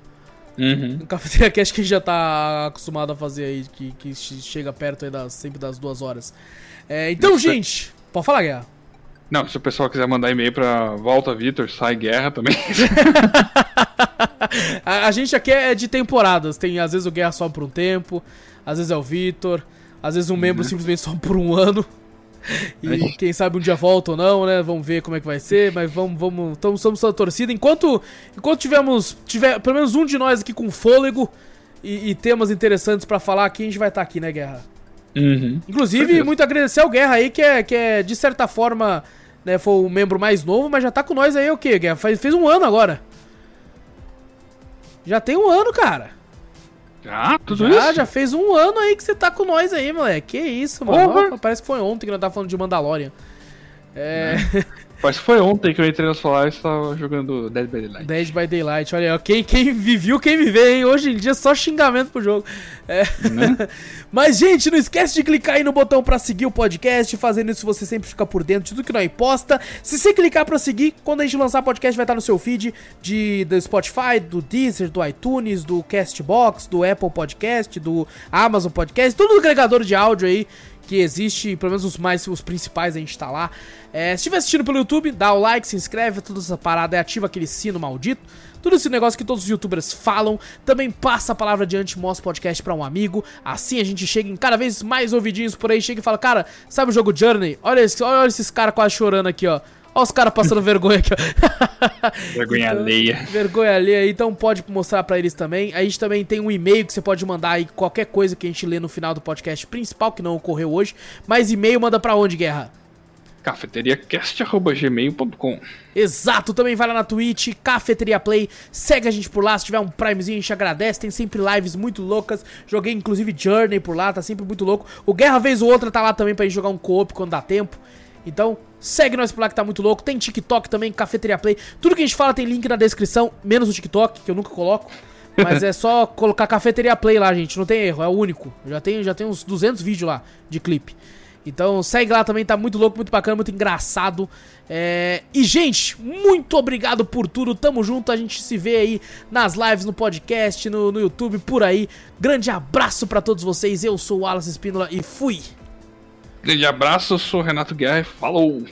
Uhum. Um cafeteria cast que a gente já tá acostumado a fazer aí, que, que chega perto aí das, sempre das duas horas. É, então, Isso gente, é... pode falar, Guerra. Não, se o pessoal quiser mandar e-mail pra Volta Vitor, sai Guerra também. a, a, gente aqui é de temporadas. Tem, às vezes o Guerra só por um tempo, às vezes é o Vitor, às vezes um membro uhum. simplesmente só por um ano. E quem sabe um dia volta ou não, né? Vamos ver como é que vai ser, mas vamos, vamos, estamos, estamos a torcida. Enquanto, enquanto tivermos, tiver pelo menos um de nós aqui com fôlego e, e temas interessantes para falar aqui, a gente vai estar tá aqui, né, Guerra? Uhum. Inclusive, muito agradecer ao Guerra aí, que é, que é de certa forma, né, foi o membro mais novo, mas já tá com nós aí o quê, Guerra? Faz, fez um ano agora. Já tem um ano, cara. Ah, tudo já, isso? Já fez um ano aí que você tá com nós aí, moleque. Que isso, mano. Uhum. Parece que foi ontem que nós tava falando de Mandalorian. É. é. Mas foi ontem que eu entrei no Solar e estava jogando Dead by Daylight. Dead by Daylight, olha aí, quem, quem viu, quem me vê, hein? Hoje em dia só xingamento pro jogo. É. Né? Mas, gente, não esquece de clicar aí no botão pra seguir o podcast. Fazendo isso, você sempre fica por dentro de tudo que nós posta. Se você clicar pra seguir, quando a gente lançar podcast, vai estar no seu feed de, do Spotify, do Deezer, do iTunes, do Castbox, do Apple Podcast, do Amazon Podcast, tudo agregador de áudio aí que existe, pelo menos os mais os principais a gente tá lá. É, se estiver assistindo pelo YouTube, dá o like, se inscreve, toda essa parada, é ativa aquele sino maldito. Tudo esse negócio que todos os youtubers falam. Também passa a palavra adiante, mostra o podcast pra um amigo. Assim a gente chega em cada vez mais ouvidinhos por aí. Chega e fala, cara, sabe o jogo Journey? Olha, esse, olha esses caras quase chorando aqui, ó. Olha os caras passando vergonha aqui. Vergonha então, alheia. Vergonha alheia, então pode mostrar para eles também. A gente também tem um e-mail que você pode mandar aí qualquer coisa que a gente lê no final do podcast principal, que não ocorreu hoje. Mas e-mail manda para onde, Guerra? cafeteriacast.gmail.com Exato, também vai lá na Twitch, Cafeteria Play, segue a gente por lá, se tiver um Primezinho a gente agradece, tem sempre lives muito loucas, joguei inclusive Journey por lá, tá sempre muito louco. O Guerra vez ou outra tá lá também pra gente jogar um co-op quando dá tempo. Então, segue nós por lá que tá muito louco. Tem TikTok também, Cafeteria Play. Tudo que a gente fala tem link na descrição, menos o TikTok, que eu nunca coloco. Mas é só colocar Cafeteria Play lá, gente. Não tem erro, é o único. Já tem, já tem uns 200 vídeos lá de clipe. Então segue lá também, tá muito louco, muito bacana, muito engraçado. É... E, gente, muito obrigado por tudo. Tamo junto. A gente se vê aí nas lives, no podcast, no, no YouTube, por aí. Grande abraço para todos vocês. Eu sou o Wallace Espínola e fui. Grande abraço, eu sou Renato Guerra e falou!